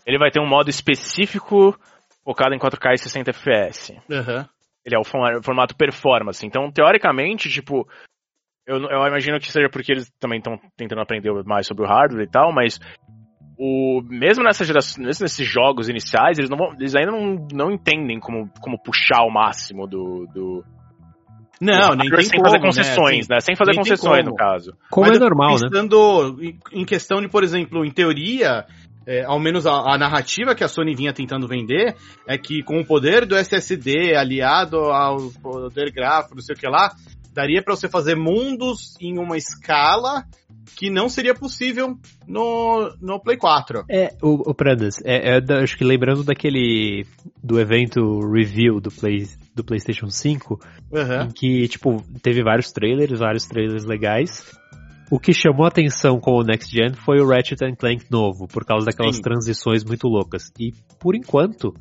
ele vai ter um modo específico focado em 4K e 60 FPS. Uhum. Ele é o formato performance. Então, teoricamente, tipo, eu, eu imagino que seja porque eles também estão tentando aprender mais sobre o hardware e tal, mas o mesmo nessa geração, nesses jogos iniciais, eles, não vão, eles ainda não, não entendem como, como puxar o máximo do, do não, nem tem sem como, fazer né? concessões, né? né? Sem fazer concessões, no caso. Como Mas é normal, pensando né? em questão de, por exemplo, em teoria, é, ao menos a, a, narrativa que a Sony vinha tentando vender, é que com o poder do SSD aliado ao poder gráfico, não sei o que lá, daria para você fazer mundos em uma escala que não seria possível no, no Play 4. É, o, o Prandas, é, é, acho que lembrando daquele do evento review do, Play, do PlayStation 5, uhum. em que, tipo, teve vários trailers, vários trailers legais. O que chamou a atenção com o Next Gen foi o Ratchet Clank novo, por causa daquelas Sim. transições muito loucas. E, por enquanto,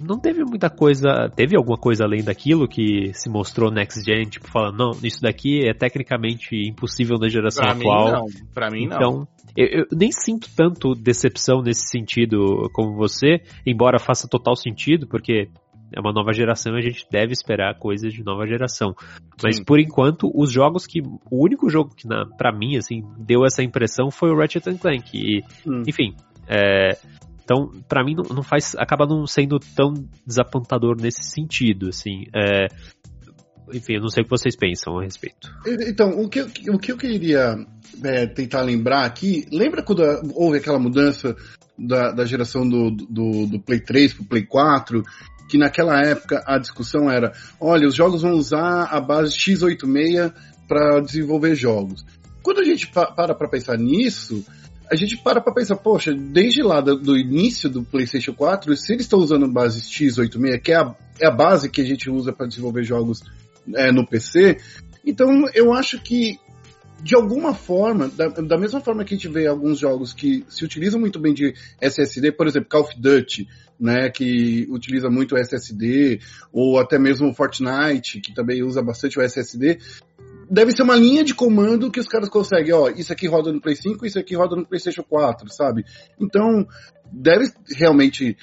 não teve muita coisa. Teve alguma coisa além daquilo que se mostrou Next Gen, tipo, falando, não, isso daqui é tecnicamente impossível na geração pra atual. Mim não. Pra mim então, não. Eu, eu nem sinto tanto decepção nesse sentido como você, embora faça total sentido, porque é uma nova geração e a gente deve esperar coisas de nova geração. Mas Sim. por enquanto, os jogos que. O único jogo que, na, pra mim, assim, deu essa impressão foi o Ratchet Clank. E, hum. enfim, é, então, para mim, não, não, faz. acaba não sendo tão desapontador nesse sentido, assim. É, enfim, eu não sei o que vocês pensam a respeito. Então, o que, o que eu queria é, tentar lembrar aqui, lembra quando houve aquela mudança da, da geração do, do, do Play 3 pro Play 4? Que naquela época a discussão era: olha, os jogos vão usar a base x86 para desenvolver jogos. Quando a gente para para pensar nisso, a gente para pra pensar, poxa, desde lá do, do início do PlayStation 4, se eles estão usando base x86, que é a, é a base que a gente usa para desenvolver jogos é, no PC, então eu acho que de alguma forma, da, da, mesma forma que a gente vê alguns jogos que se utilizam muito bem de SSD, por exemplo, Call of Duty, né, que utiliza muito o SSD, ou até mesmo Fortnite, que também usa bastante o SSD, deve ser uma linha de comando que os caras conseguem, ó, isso aqui roda no Play 5, isso aqui roda no PlayStation 4, sabe? Então, deve realmente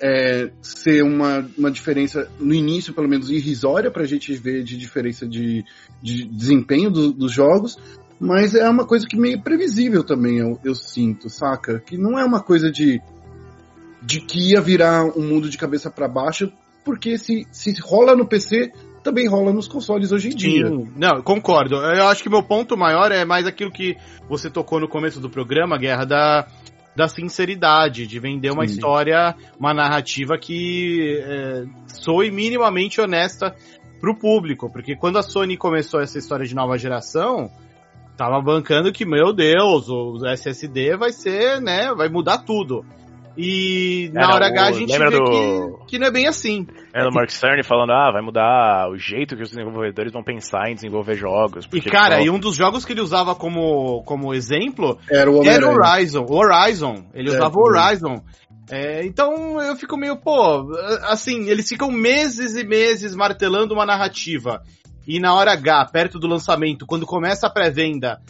é, ser uma, uma diferença, no início, pelo menos, irrisória pra gente ver de diferença de, de desempenho do, dos jogos, mas é uma coisa que meio previsível também, eu, eu sinto, saca? Que não é uma coisa de, de que ia virar um mundo de cabeça para baixo, porque se, se rola no PC, também rola nos consoles hoje em dia. Sim, não, concordo. Eu acho que meu ponto maior é mais aquilo que você tocou no começo do programa, Guerra, da, da sinceridade, de vender uma Sim. história, uma narrativa que é, soe minimamente honesta pro público. Porque quando a Sony começou essa história de nova geração, tava bancando que, meu Deus, o SSD vai ser, né, vai mudar tudo. E na hora H a gente vê do... que, que não é bem assim. É do Mark Cerny falando, ah, vai mudar o jeito que os desenvolvedores vão pensar em desenvolver jogos. E cara, e um dos jogos que ele usava como, como exemplo era o, era o Horizon. O Horizon. Ele é, usava o Horizon. É, então eu fico meio, pô, assim, eles ficam meses e meses martelando uma narrativa. E na hora H, perto do lançamento, quando começa a pré-venda,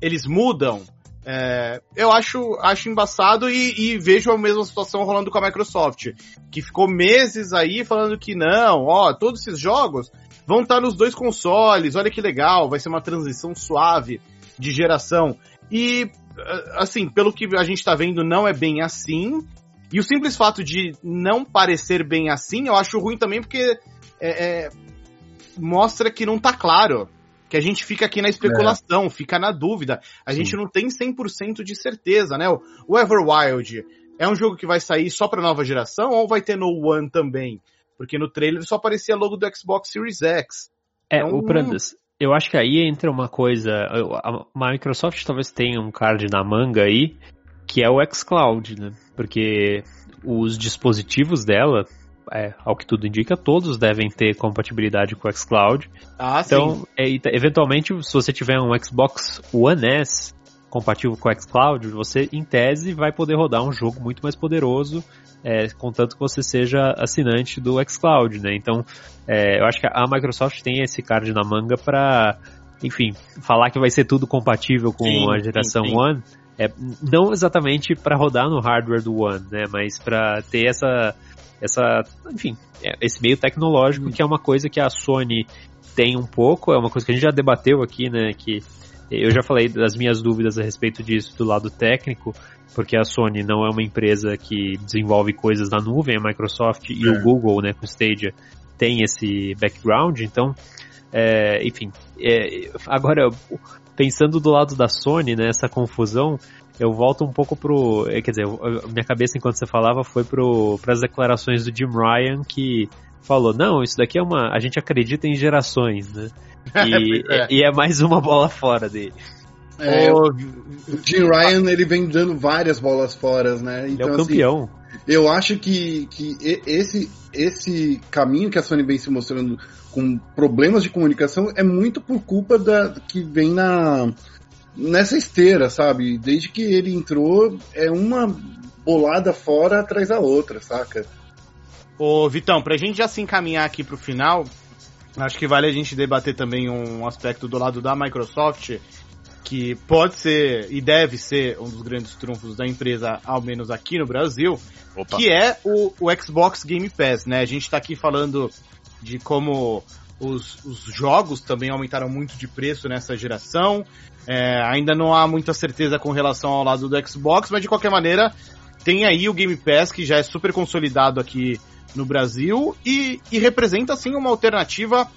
eles mudam. É, eu acho, acho embaçado e, e, vejo a mesma situação rolando com a Microsoft, que ficou meses aí falando que não, ó, todos esses jogos vão estar nos dois consoles, olha que legal, vai ser uma transição suave de geração. E, assim, pelo que a gente tá vendo, não é bem assim. E o simples fato de não parecer bem assim, eu acho ruim também porque é, é, mostra que não tá claro que a gente fica aqui na especulação, é. fica na dúvida. A Sim. gente não tem 100% de certeza, né? O Everwild é um jogo que vai sair só para nova geração ou vai ter no One também? Porque no trailer só aparecia logo do Xbox Series X. É, então, o Prandas, eu acho que aí entra uma coisa. A Microsoft talvez tenha um card na manga aí, que é o xCloud, né? Porque os dispositivos dela, é, ao que tudo indica, todos devem ter compatibilidade com o xCloud. Ah, então, sim. É, eventualmente, se você tiver um Xbox One S compatível com o xCloud, você, em tese, vai poder rodar um jogo muito mais poderoso, é, contanto que você seja assinante do xCloud, né? Então, é, eu acho que a Microsoft tem esse card na manga para, enfim, falar que vai ser tudo compatível com sim, a geração sim, sim. One. É, não exatamente para rodar no hardware do One, né? Mas para ter essa, essa, enfim, é, esse meio tecnológico que é uma coisa que a Sony tem um pouco, é uma coisa que a gente já debateu aqui, né? Que eu já falei das minhas dúvidas a respeito disso do lado técnico, porque a Sony não é uma empresa que desenvolve coisas na nuvem, a Microsoft e o é. Google, né, com o Stadia, tem esse background, então, é, enfim, é, agora, pensando do lado da Sony, né, essa confusão, eu volto um pouco pro, é, quer dizer, minha cabeça enquanto você falava foi pro, as declarações do Jim Ryan, que falou, não, isso daqui é uma, a gente acredita em gerações, né, e é, e é mais uma bola fora dele. É, o Jim Ryan ele vem dando várias bolas fora, né? Então, ele é o então, assim, campeão. Assim, eu acho que, que esse, esse caminho que a Sony vem se mostrando com problemas de comunicação é muito por culpa da que vem na nessa esteira, sabe? Desde que ele entrou, é uma bolada fora atrás da outra, saca? Ô, Vitão, pra gente já se encaminhar aqui pro final, acho que vale a gente debater também um aspecto do lado da Microsoft, que pode ser e deve ser um dos grandes trunfos da empresa, ao menos aqui no Brasil, Opa. que é o, o, Xbox Game Pass, né? A gente tá aqui falando de como os, os jogos também aumentaram muito de preço nessa geração. É, ainda não há muita certeza com relação ao lado do Xbox, mas de qualquer maneira, tem aí o Game Pass, que já é super consolidado aqui no Brasil e, e representa, assim, uma alternativa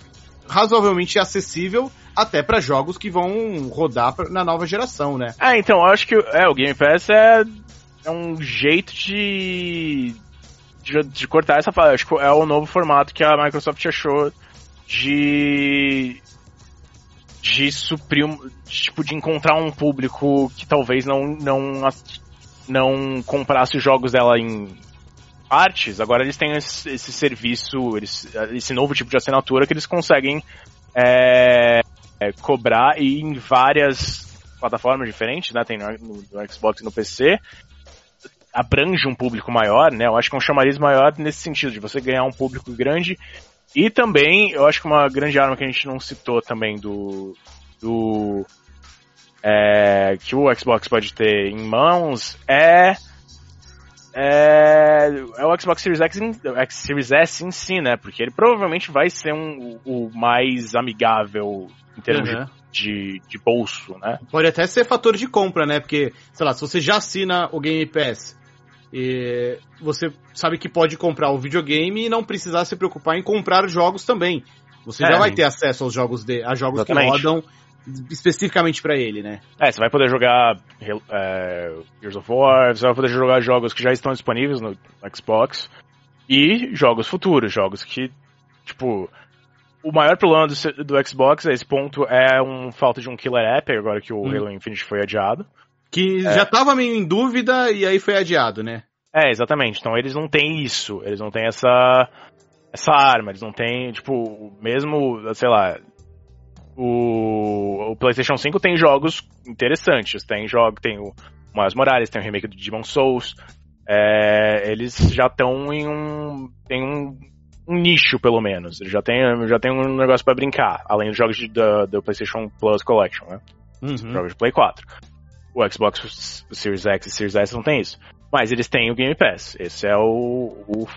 razoavelmente acessível até para jogos que vão rodar na nova geração, né? É, então, eu acho que é, o Game Pass é, é um jeito de, de, de cortar essa fala. Acho que é o novo formato que a Microsoft achou de de suprir, tipo, de encontrar um público que talvez não não não comprasse os jogos dela em partes. Agora eles têm esse, esse serviço, eles, esse novo tipo de assinatura que eles conseguem é, é, cobrar e em várias plataformas diferentes, né? Tem no, no, Xbox e no PC. Abrange um público maior, né? Eu acho que é um chamariz maior nesse sentido, de você ganhar um público grande. E também, eu acho que uma grande arma que a gente não citou também do. do é, que o Xbox pode ter em mãos é é, é o Xbox Series X, X Series S em si, né? Porque ele provavelmente vai ser um, o mais amigável em termos uhum. de, de, de, bolso, né? Pode até ser fator de compra, né? Porque, sei lá, se você já assina o Game Pass e você sabe que pode comprar o videogame e não precisar se preocupar em comprar jogos também. Você é, já vai ter acesso aos jogos de, a jogos exatamente. que rodam especificamente para ele, né? É, você vai poder jogar é, Gears of War, você vai poder jogar jogos que já estão disponíveis no Xbox e jogos futuros, jogos que, tipo, o maior problema do, do Xbox a esse ponto é um falta de um killer app, agora que o hum. Halo Infinite foi adiado. Que é. já tava meio em dúvida e aí foi adiado, né? É, exatamente. Então eles não têm isso, eles não têm essa essa arma, eles não têm, tipo, mesmo, sei lá, o, o PlayStation 5 tem jogos interessantes. Tem jogo, tem o Miles Morales, tem o remake do Demon Souls. É, eles já estão em um. Tem um, um, nicho, pelo menos. Eles já tem, já tem um negócio para brincar, além dos jogos de, da, do PlayStation Plus Collection, né? Uhum. Jogos de Play 4. O Xbox Series X e Series S não tem isso. Mas eles têm o Game Pass. Esse é o, o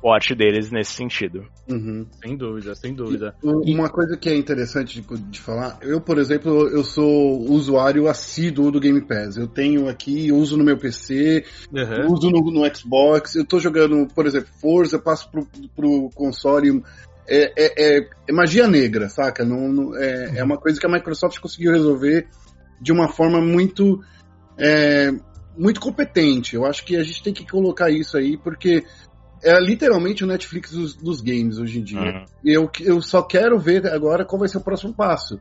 forte deles nesse sentido. Uhum. Sem dúvida, sem dúvida. E, uma coisa que é interessante de, de, falar, eu, por exemplo, eu sou usuário assíduo do Game Pass. Eu tenho aqui, uso no meu PC, uhum. uso no, no, Xbox, eu tô jogando, por exemplo, Forza, passo pro, pro console. É, é, é, é magia negra, saca? Não, não é, é uma coisa que a Microsoft conseguiu resolver de uma forma muito. É, muito competente. Eu acho que a gente tem que colocar isso aí, porque é literalmente o Netflix dos, dos games hoje em dia. Uhum. Eu, eu só quero ver agora qual vai ser o próximo passo.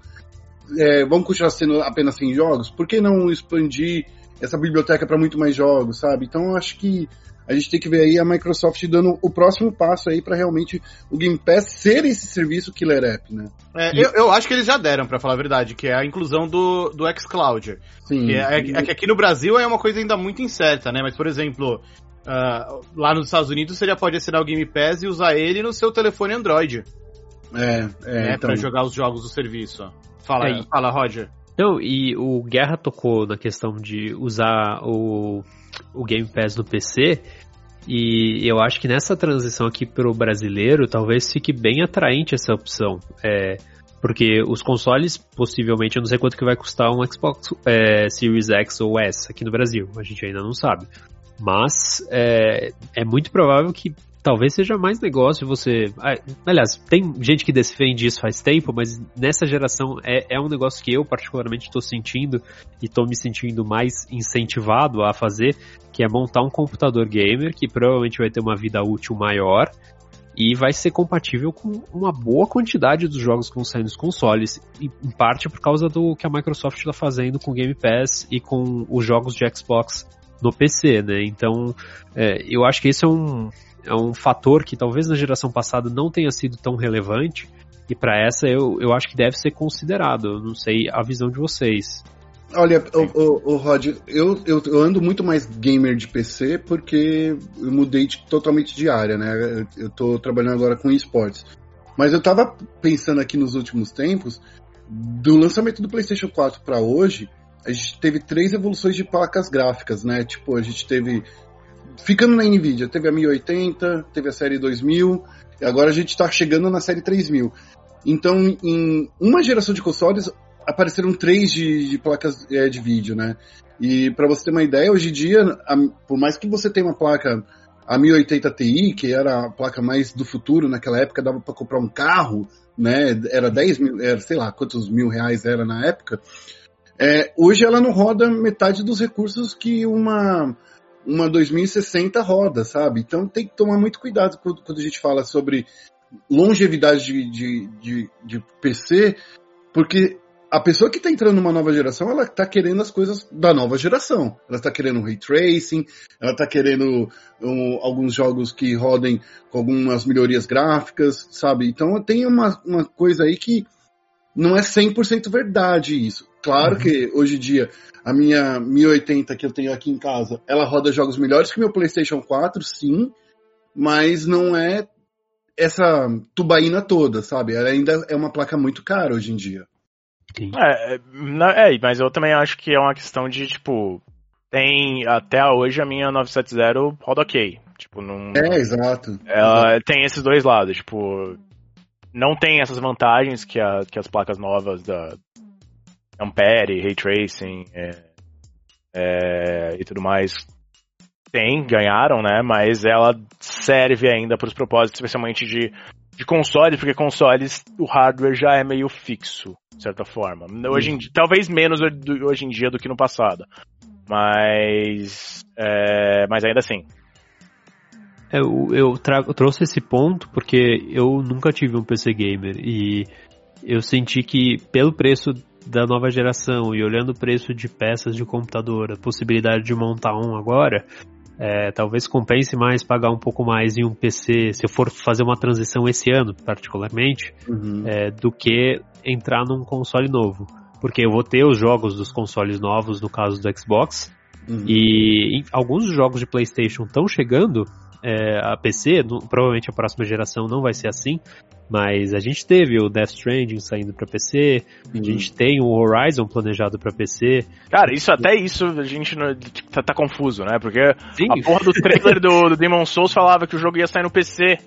É, vamos continuar sendo apenas 100 jogos? Por que não expandir essa biblioteca para muito mais jogos, sabe? Então eu acho que a gente tem que ver aí a Microsoft dando o próximo passo aí para realmente o Game Pass ser esse serviço killer app, né? É, eu, eu, acho que eles já deram, para falar a verdade, que é a inclusão do, do xCloud. Sim. Que é, é, é, que aqui no Brasil é uma coisa ainda muito incerta, né? Mas, por exemplo, uh, lá nos Estados Unidos você já pode assinar o Game Pass e usar ele no seu telefone Android. É, é. Né, então... Pra jogar os jogos do serviço. Fala, é, fala, Roger. Não, e o Guerra tocou na questão de usar o o Game Pass no PC. E eu acho que nessa transição aqui para o brasileiro, talvez fique bem atraente essa opção. É, porque os consoles, possivelmente, eu não sei quanto que vai custar um Xbox é, Series X ou S aqui no Brasil. A gente ainda não sabe. Mas é, é muito provável que talvez seja mais negócio você. Aliás, tem gente que defende isso faz tempo, mas nessa geração é, é um negócio que eu particularmente estou sentindo e estou me sentindo mais incentivado a fazer, que é montar um computador gamer que provavelmente vai ter uma vida útil maior e vai ser compatível com uma boa quantidade dos jogos que vão sair nos consoles, em parte por causa do que a Microsoft está fazendo com o Game Pass e com os jogos de Xbox no PC, né? Então, é, eu acho que esse é um, é um fator que talvez na geração passada não tenha sido tão relevante, e para essa eu, eu acho que deve ser considerado. Eu não sei a visão de vocês. Olha, o, o, o Rod, eu, eu, eu, ando muito mais gamer de PC porque eu mudei de, totalmente de área, né? Eu, eu tô trabalhando agora com esportes. Mas eu tava pensando aqui nos últimos tempos, do lançamento do PlayStation 4 para hoje, a gente teve três evoluções de placas gráficas, né? Tipo, a gente teve ficando na Nvidia, teve a 1080, teve a série 2000, e agora a gente está chegando na série 3000. Então, em uma geração de consoles, apareceram três de, de placas é, de vídeo, né? E para você ter uma ideia, hoje em dia, a, por mais que você tenha uma placa a 1080 Ti, que era a placa mais do futuro naquela época, dava para comprar um carro, né? Era 10 mil, era, sei lá quantos mil reais era na época. É, hoje ela não roda metade dos recursos que uma uma 2060 roda, sabe? Então tem que tomar muito cuidado quando, quando a gente fala sobre longevidade de, de, de, de PC, porque a pessoa que está entrando numa nova geração, ela está querendo as coisas da nova geração. Ela está querendo ray tracing, ela está querendo um, alguns jogos que rodem com algumas melhorias gráficas, sabe? Então tem uma, uma coisa aí que não é 100% verdade isso. Claro uhum. que hoje em dia a minha 1080 que eu tenho aqui em casa, ela roda jogos melhores que meu PlayStation 4, sim, mas não é essa tubaína toda, sabe? Ela ainda é uma placa muito cara hoje em dia. É, é, mas eu também acho que é uma questão de, tipo, tem até hoje a minha 970 roda ok. Tipo, não. É, exato. Ela exato. tem esses dois lados, tipo. Não tem essas vantagens que, a, que as placas novas da, Ampere, Ray Tracing é, é, e tudo mais tem, ganharam, né? Mas ela serve ainda para os propósitos, especialmente de, de consoles, porque consoles, o hardware já é meio fixo, de certa forma. Hoje em, talvez menos hoje em dia do que no passado. Mas, é, mas ainda assim. Eu, eu, trago, eu trouxe esse ponto porque eu nunca tive um PC gamer e eu senti que pelo preço da nova geração e olhando o preço de peças de computador, a possibilidade de montar um agora, é, talvez compense mais pagar um pouco mais em um PC, se eu for fazer uma transição esse ano, particularmente, uhum. é, do que entrar num console novo. Porque eu vou ter os jogos dos consoles novos, no caso do Xbox, uhum. e alguns jogos de PlayStation estão chegando é, a PC, no, provavelmente a próxima geração não vai ser assim, mas a gente teve o Death Stranding saindo para PC, uhum. a gente tem o Horizon planejado para PC. Cara, isso até isso a gente tá, tá confuso, né? Porque Sim. a porra do trailer do, do Demon Souls falava que o jogo ia sair no PC.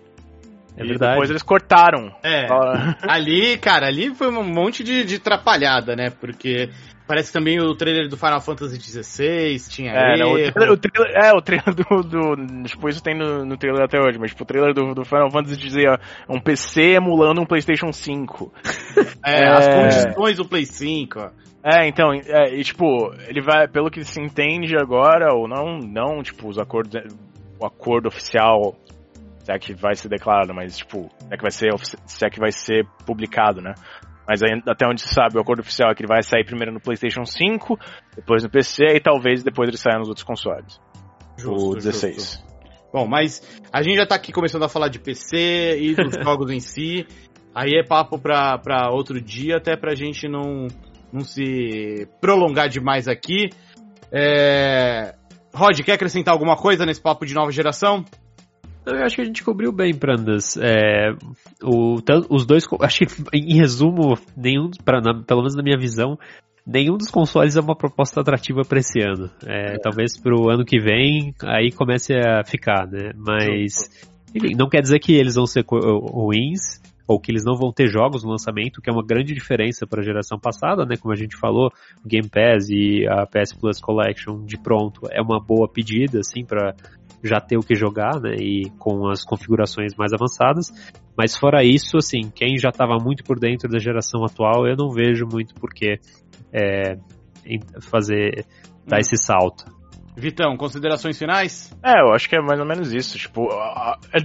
É verdade. depois eles cortaram. É. ali, cara, ali foi um monte de, de trapalhada, né? Porque Parece também o trailer do Final Fantasy XVI, tinha é, não, o, trailer, o trailer, É, o trailer do, do... Tipo, isso tem no, no trailer até hoje, mas tipo, o trailer do, do Final Fantasy dizia um PC emulando um Playstation 5. é, é, as condições do Play 5, ó. É, então, é, e tipo, ele vai, pelo que se entende agora, ou não, não, tipo, os acordos, o acordo oficial Se é que vai ser declarado, mas tipo, se é que vai ser, se é que vai ser publicado, né? Mas aí, até onde se sabe, o acordo oficial é que ele vai sair primeiro no PlayStation 5, depois no PC e talvez depois ele saia nos outros consoles. Justo, o 16. Justo. Bom, mas a gente já tá aqui começando a falar de PC e dos jogos em si. Aí é papo pra, pra outro dia, até pra gente não, não se prolongar demais aqui. É... Rod, quer acrescentar alguma coisa nesse papo de nova geração? Eu acho que a gente cobriu bem, Prandas. É, o, os dois, acho que em resumo, nenhum, pra, na, pelo menos na minha visão, nenhum dos consoles é uma proposta atrativa para esse ano. É, é. Talvez pro ano que vem aí comece a ficar, né? Mas enfim, não quer dizer que eles vão ser ruins ou que eles não vão ter jogos no lançamento, que é uma grande diferença para a geração passada, né? Como a gente falou, o Game Pass e a PS Plus Collection de pronto é uma boa pedida, assim, para já ter o que jogar, né? E com as configurações mais avançadas. Mas fora isso, assim, quem já estava muito por dentro da geração atual, eu não vejo muito porquê é, fazer dar hum. esse salto. Vitão, considerações finais? É, eu acho que é mais ou menos isso. Tipo,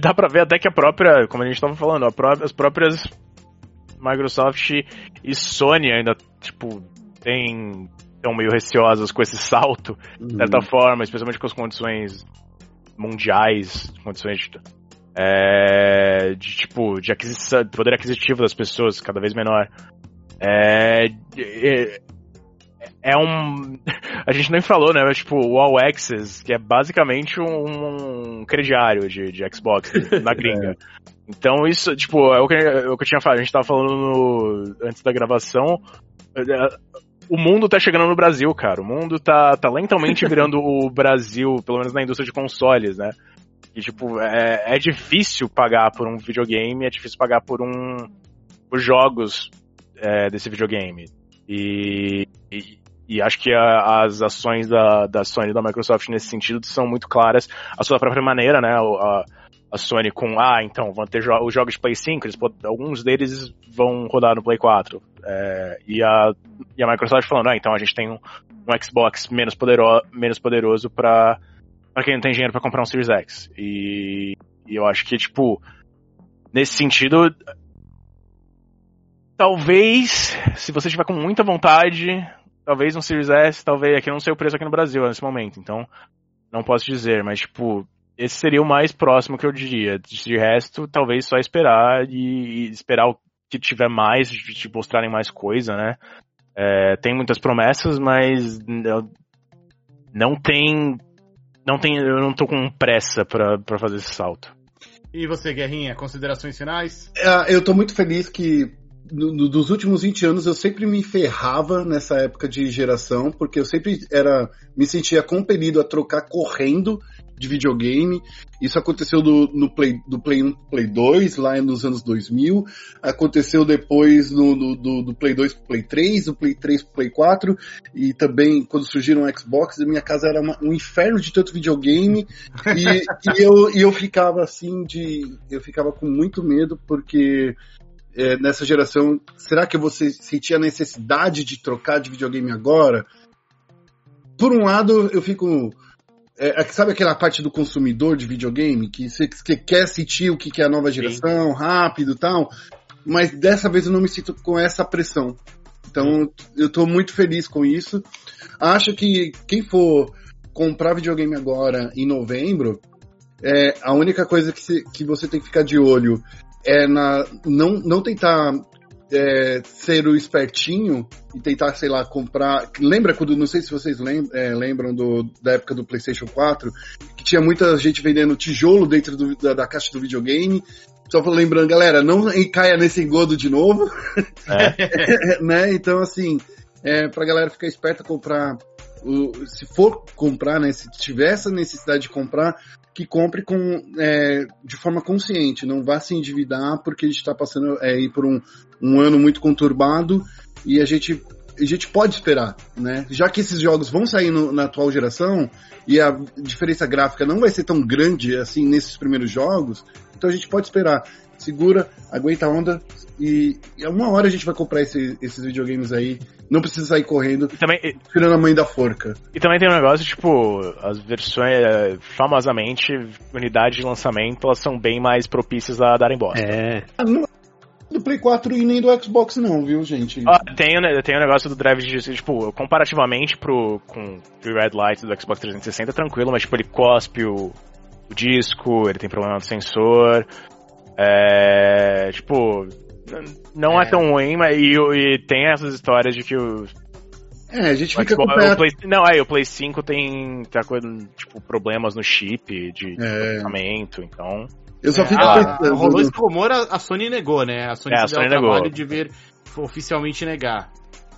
dá pra ver até que a própria, como a gente tava falando, as próprias Microsoft e Sony ainda, tipo, tem estão meio receosas com esse salto, uhum. de certa forma, especialmente com as condições mundiais, condições de, é, de tipo, de aquisição, poder aquisitivo das pessoas cada vez menor. É, é um. A gente nem falou, né? Mas, tipo, o All Access, que é basicamente um, um crediário de, de Xbox na gringa. É. Então, isso, tipo, é o, que, é o que eu tinha falado. A gente tava falando no, antes da gravação. O mundo tá chegando no Brasil, cara. O mundo tá, tá lentamente virando o Brasil, pelo menos na indústria de consoles, né? E, tipo, é, é difícil pagar por um videogame, é difícil pagar por um. por jogos é, desse videogame. E, e, e acho que a, as ações da, da Sony e da Microsoft nesse sentido são muito claras. A sua própria maneira, né? A, a Sony com, ah, então, vão ter jo os jogos de Play 5, eles, alguns deles vão rodar no Play 4. É, e, a, e a Microsoft falando, ah, então a gente tem um, um Xbox menos, podero menos poderoso para quem não tem dinheiro para comprar um Series X. E, e eu acho que, tipo, nesse sentido, talvez, se você tiver com muita vontade, talvez um Series S, talvez aqui não sei o preço aqui no Brasil nesse momento, então não posso dizer, mas tipo, esse seria o mais próximo que eu diria. De resto, talvez só esperar e, e esperar o que tiver mais, de te mostrarem mais coisa, né? É, tem muitas promessas, mas não tem. Não tem. Eu não tô com pressa para fazer esse salto. E você, Guerrinha, considerações finais? É, eu tô muito feliz que no, dos últimos 20 anos eu sempre me ferrava nessa época de geração, porque eu sempre era me sentia compelido a trocar correndo de videogame. Isso aconteceu do, no Play, do Play 1 Play 2, lá nos anos 2000. Aconteceu depois no, no do, do, Play 2 pro Play 3, do Play 3 pro Play 4. E também quando surgiram o Xbox, a minha casa era uma, um inferno de tanto videogame. e, e, eu, e eu ficava assim de. Eu ficava com muito medo, porque é, nessa geração, será que você sentia a necessidade de trocar de videogame agora? Por um lado, eu fico. É, é sabe aquela parte do consumidor de videogame que você quer sentir o que é a nova geração, Sim. rápido e tal, mas dessa vez eu não me sinto com essa pressão. Então eu estou muito feliz com isso. Acho que quem for comprar videogame agora em novembro, é, a única coisa que, se, que você tem que ficar de olho é na, não, não tentar é, ser o espertinho e tentar, sei lá, comprar. Lembra quando, não sei se vocês lembram, é, lembram do, da época do PlayStation 4, que tinha muita gente vendendo tijolo dentro do, da, da, caixa do videogame. Só lembrando, galera, não caia nesse engodo de novo. É. né? Então, assim, é, pra galera ficar esperta, comprar. O, se for comprar, né? Se tiver essa necessidade de comprar, que compre com, é, de forma consciente, não vá se endividar porque a gente está passando é, por um, um ano muito conturbado e a gente, a gente pode esperar, né? Já que esses jogos vão sair no, na atual geração e a diferença gráfica não vai ser tão grande assim nesses primeiros jogos, então a gente pode esperar. Segura, aguenta a onda e, e uma hora a gente vai comprar esse, esses videogames aí. Não precisa sair correndo, e também, tirando a mãe da forca. E também tem um negócio, tipo, as versões, é, famosamente, unidades de lançamento, elas são bem mais propícias a darem bosta. É. Ah, não é do Play 4 e nem do Xbox não, viu, gente? Ah, tem, tem o negócio do drive de, tipo, comparativamente pro, com o Red Light do Xbox 360, tranquilo, mas, tipo, ele cospe o, o disco, ele tem problema do sensor, é, tipo, não é, é tão ruim, mas e, e, tem essas histórias de que o. É, a gente fica Xbox, com o Play, Não, é, o Play 5 tem, tá com, tipo, problemas no chip de, é. processamento, então. Eu só fico é, pensando. Rolou esse rumor, a, Sony negou, né? A Sony é, a Sony negou. trabalho de ver oficialmente negar.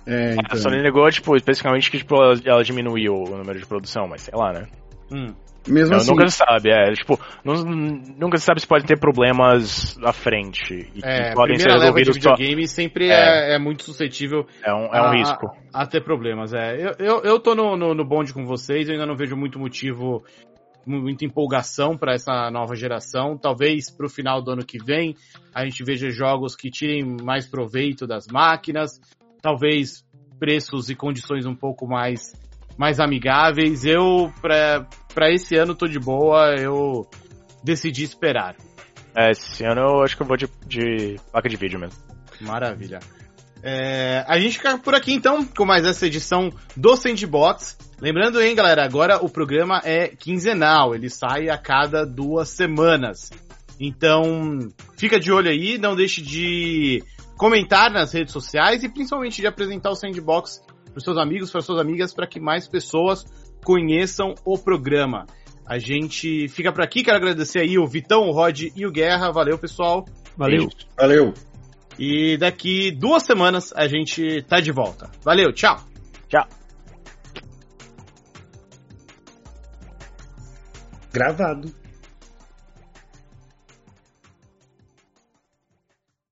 É, então. A Sony negou, tipo, especificamente que tipo, ela, ela, diminuiu o número de produção, mas sei lá, né? Hum. Mesmo assim... Nunca se sabe, é. Tipo, nunca se sabe se pode ter problemas à frente. E é, podem ser resolvidos de videogame só... sempre é. é. É, muito suscetível. É um, é um a, risco. A, a, ter problemas, é. Eu, eu, eu tô no, no, no bonde com vocês, eu ainda não vejo muito motivo, muita empolgação para essa nova geração. Talvez pro final do ano que vem a gente veja jogos que tirem mais proveito das máquinas. Talvez preços e condições um pouco mais mais amigáveis. Eu, pra, pra esse ano, tô de boa, eu decidi esperar. É, esse ano eu acho que eu vou de, de placa de vídeo mesmo. Maravilha. É, a gente fica por aqui então com mais essa edição do Sandbox. Lembrando, hein, galera, agora o programa é quinzenal, ele sai a cada duas semanas. Então, fica de olho aí, não deixe de comentar nas redes sociais e principalmente de apresentar o Sandbox para seus amigos, para suas amigas, para que mais pessoas conheçam o programa. A gente fica por aqui, quero agradecer aí o Vitão, o Rod e o Guerra. Valeu, pessoal. Valeu. Valeu. E daqui duas semanas a gente tá de volta. Valeu, tchau. Tchau. Gravado.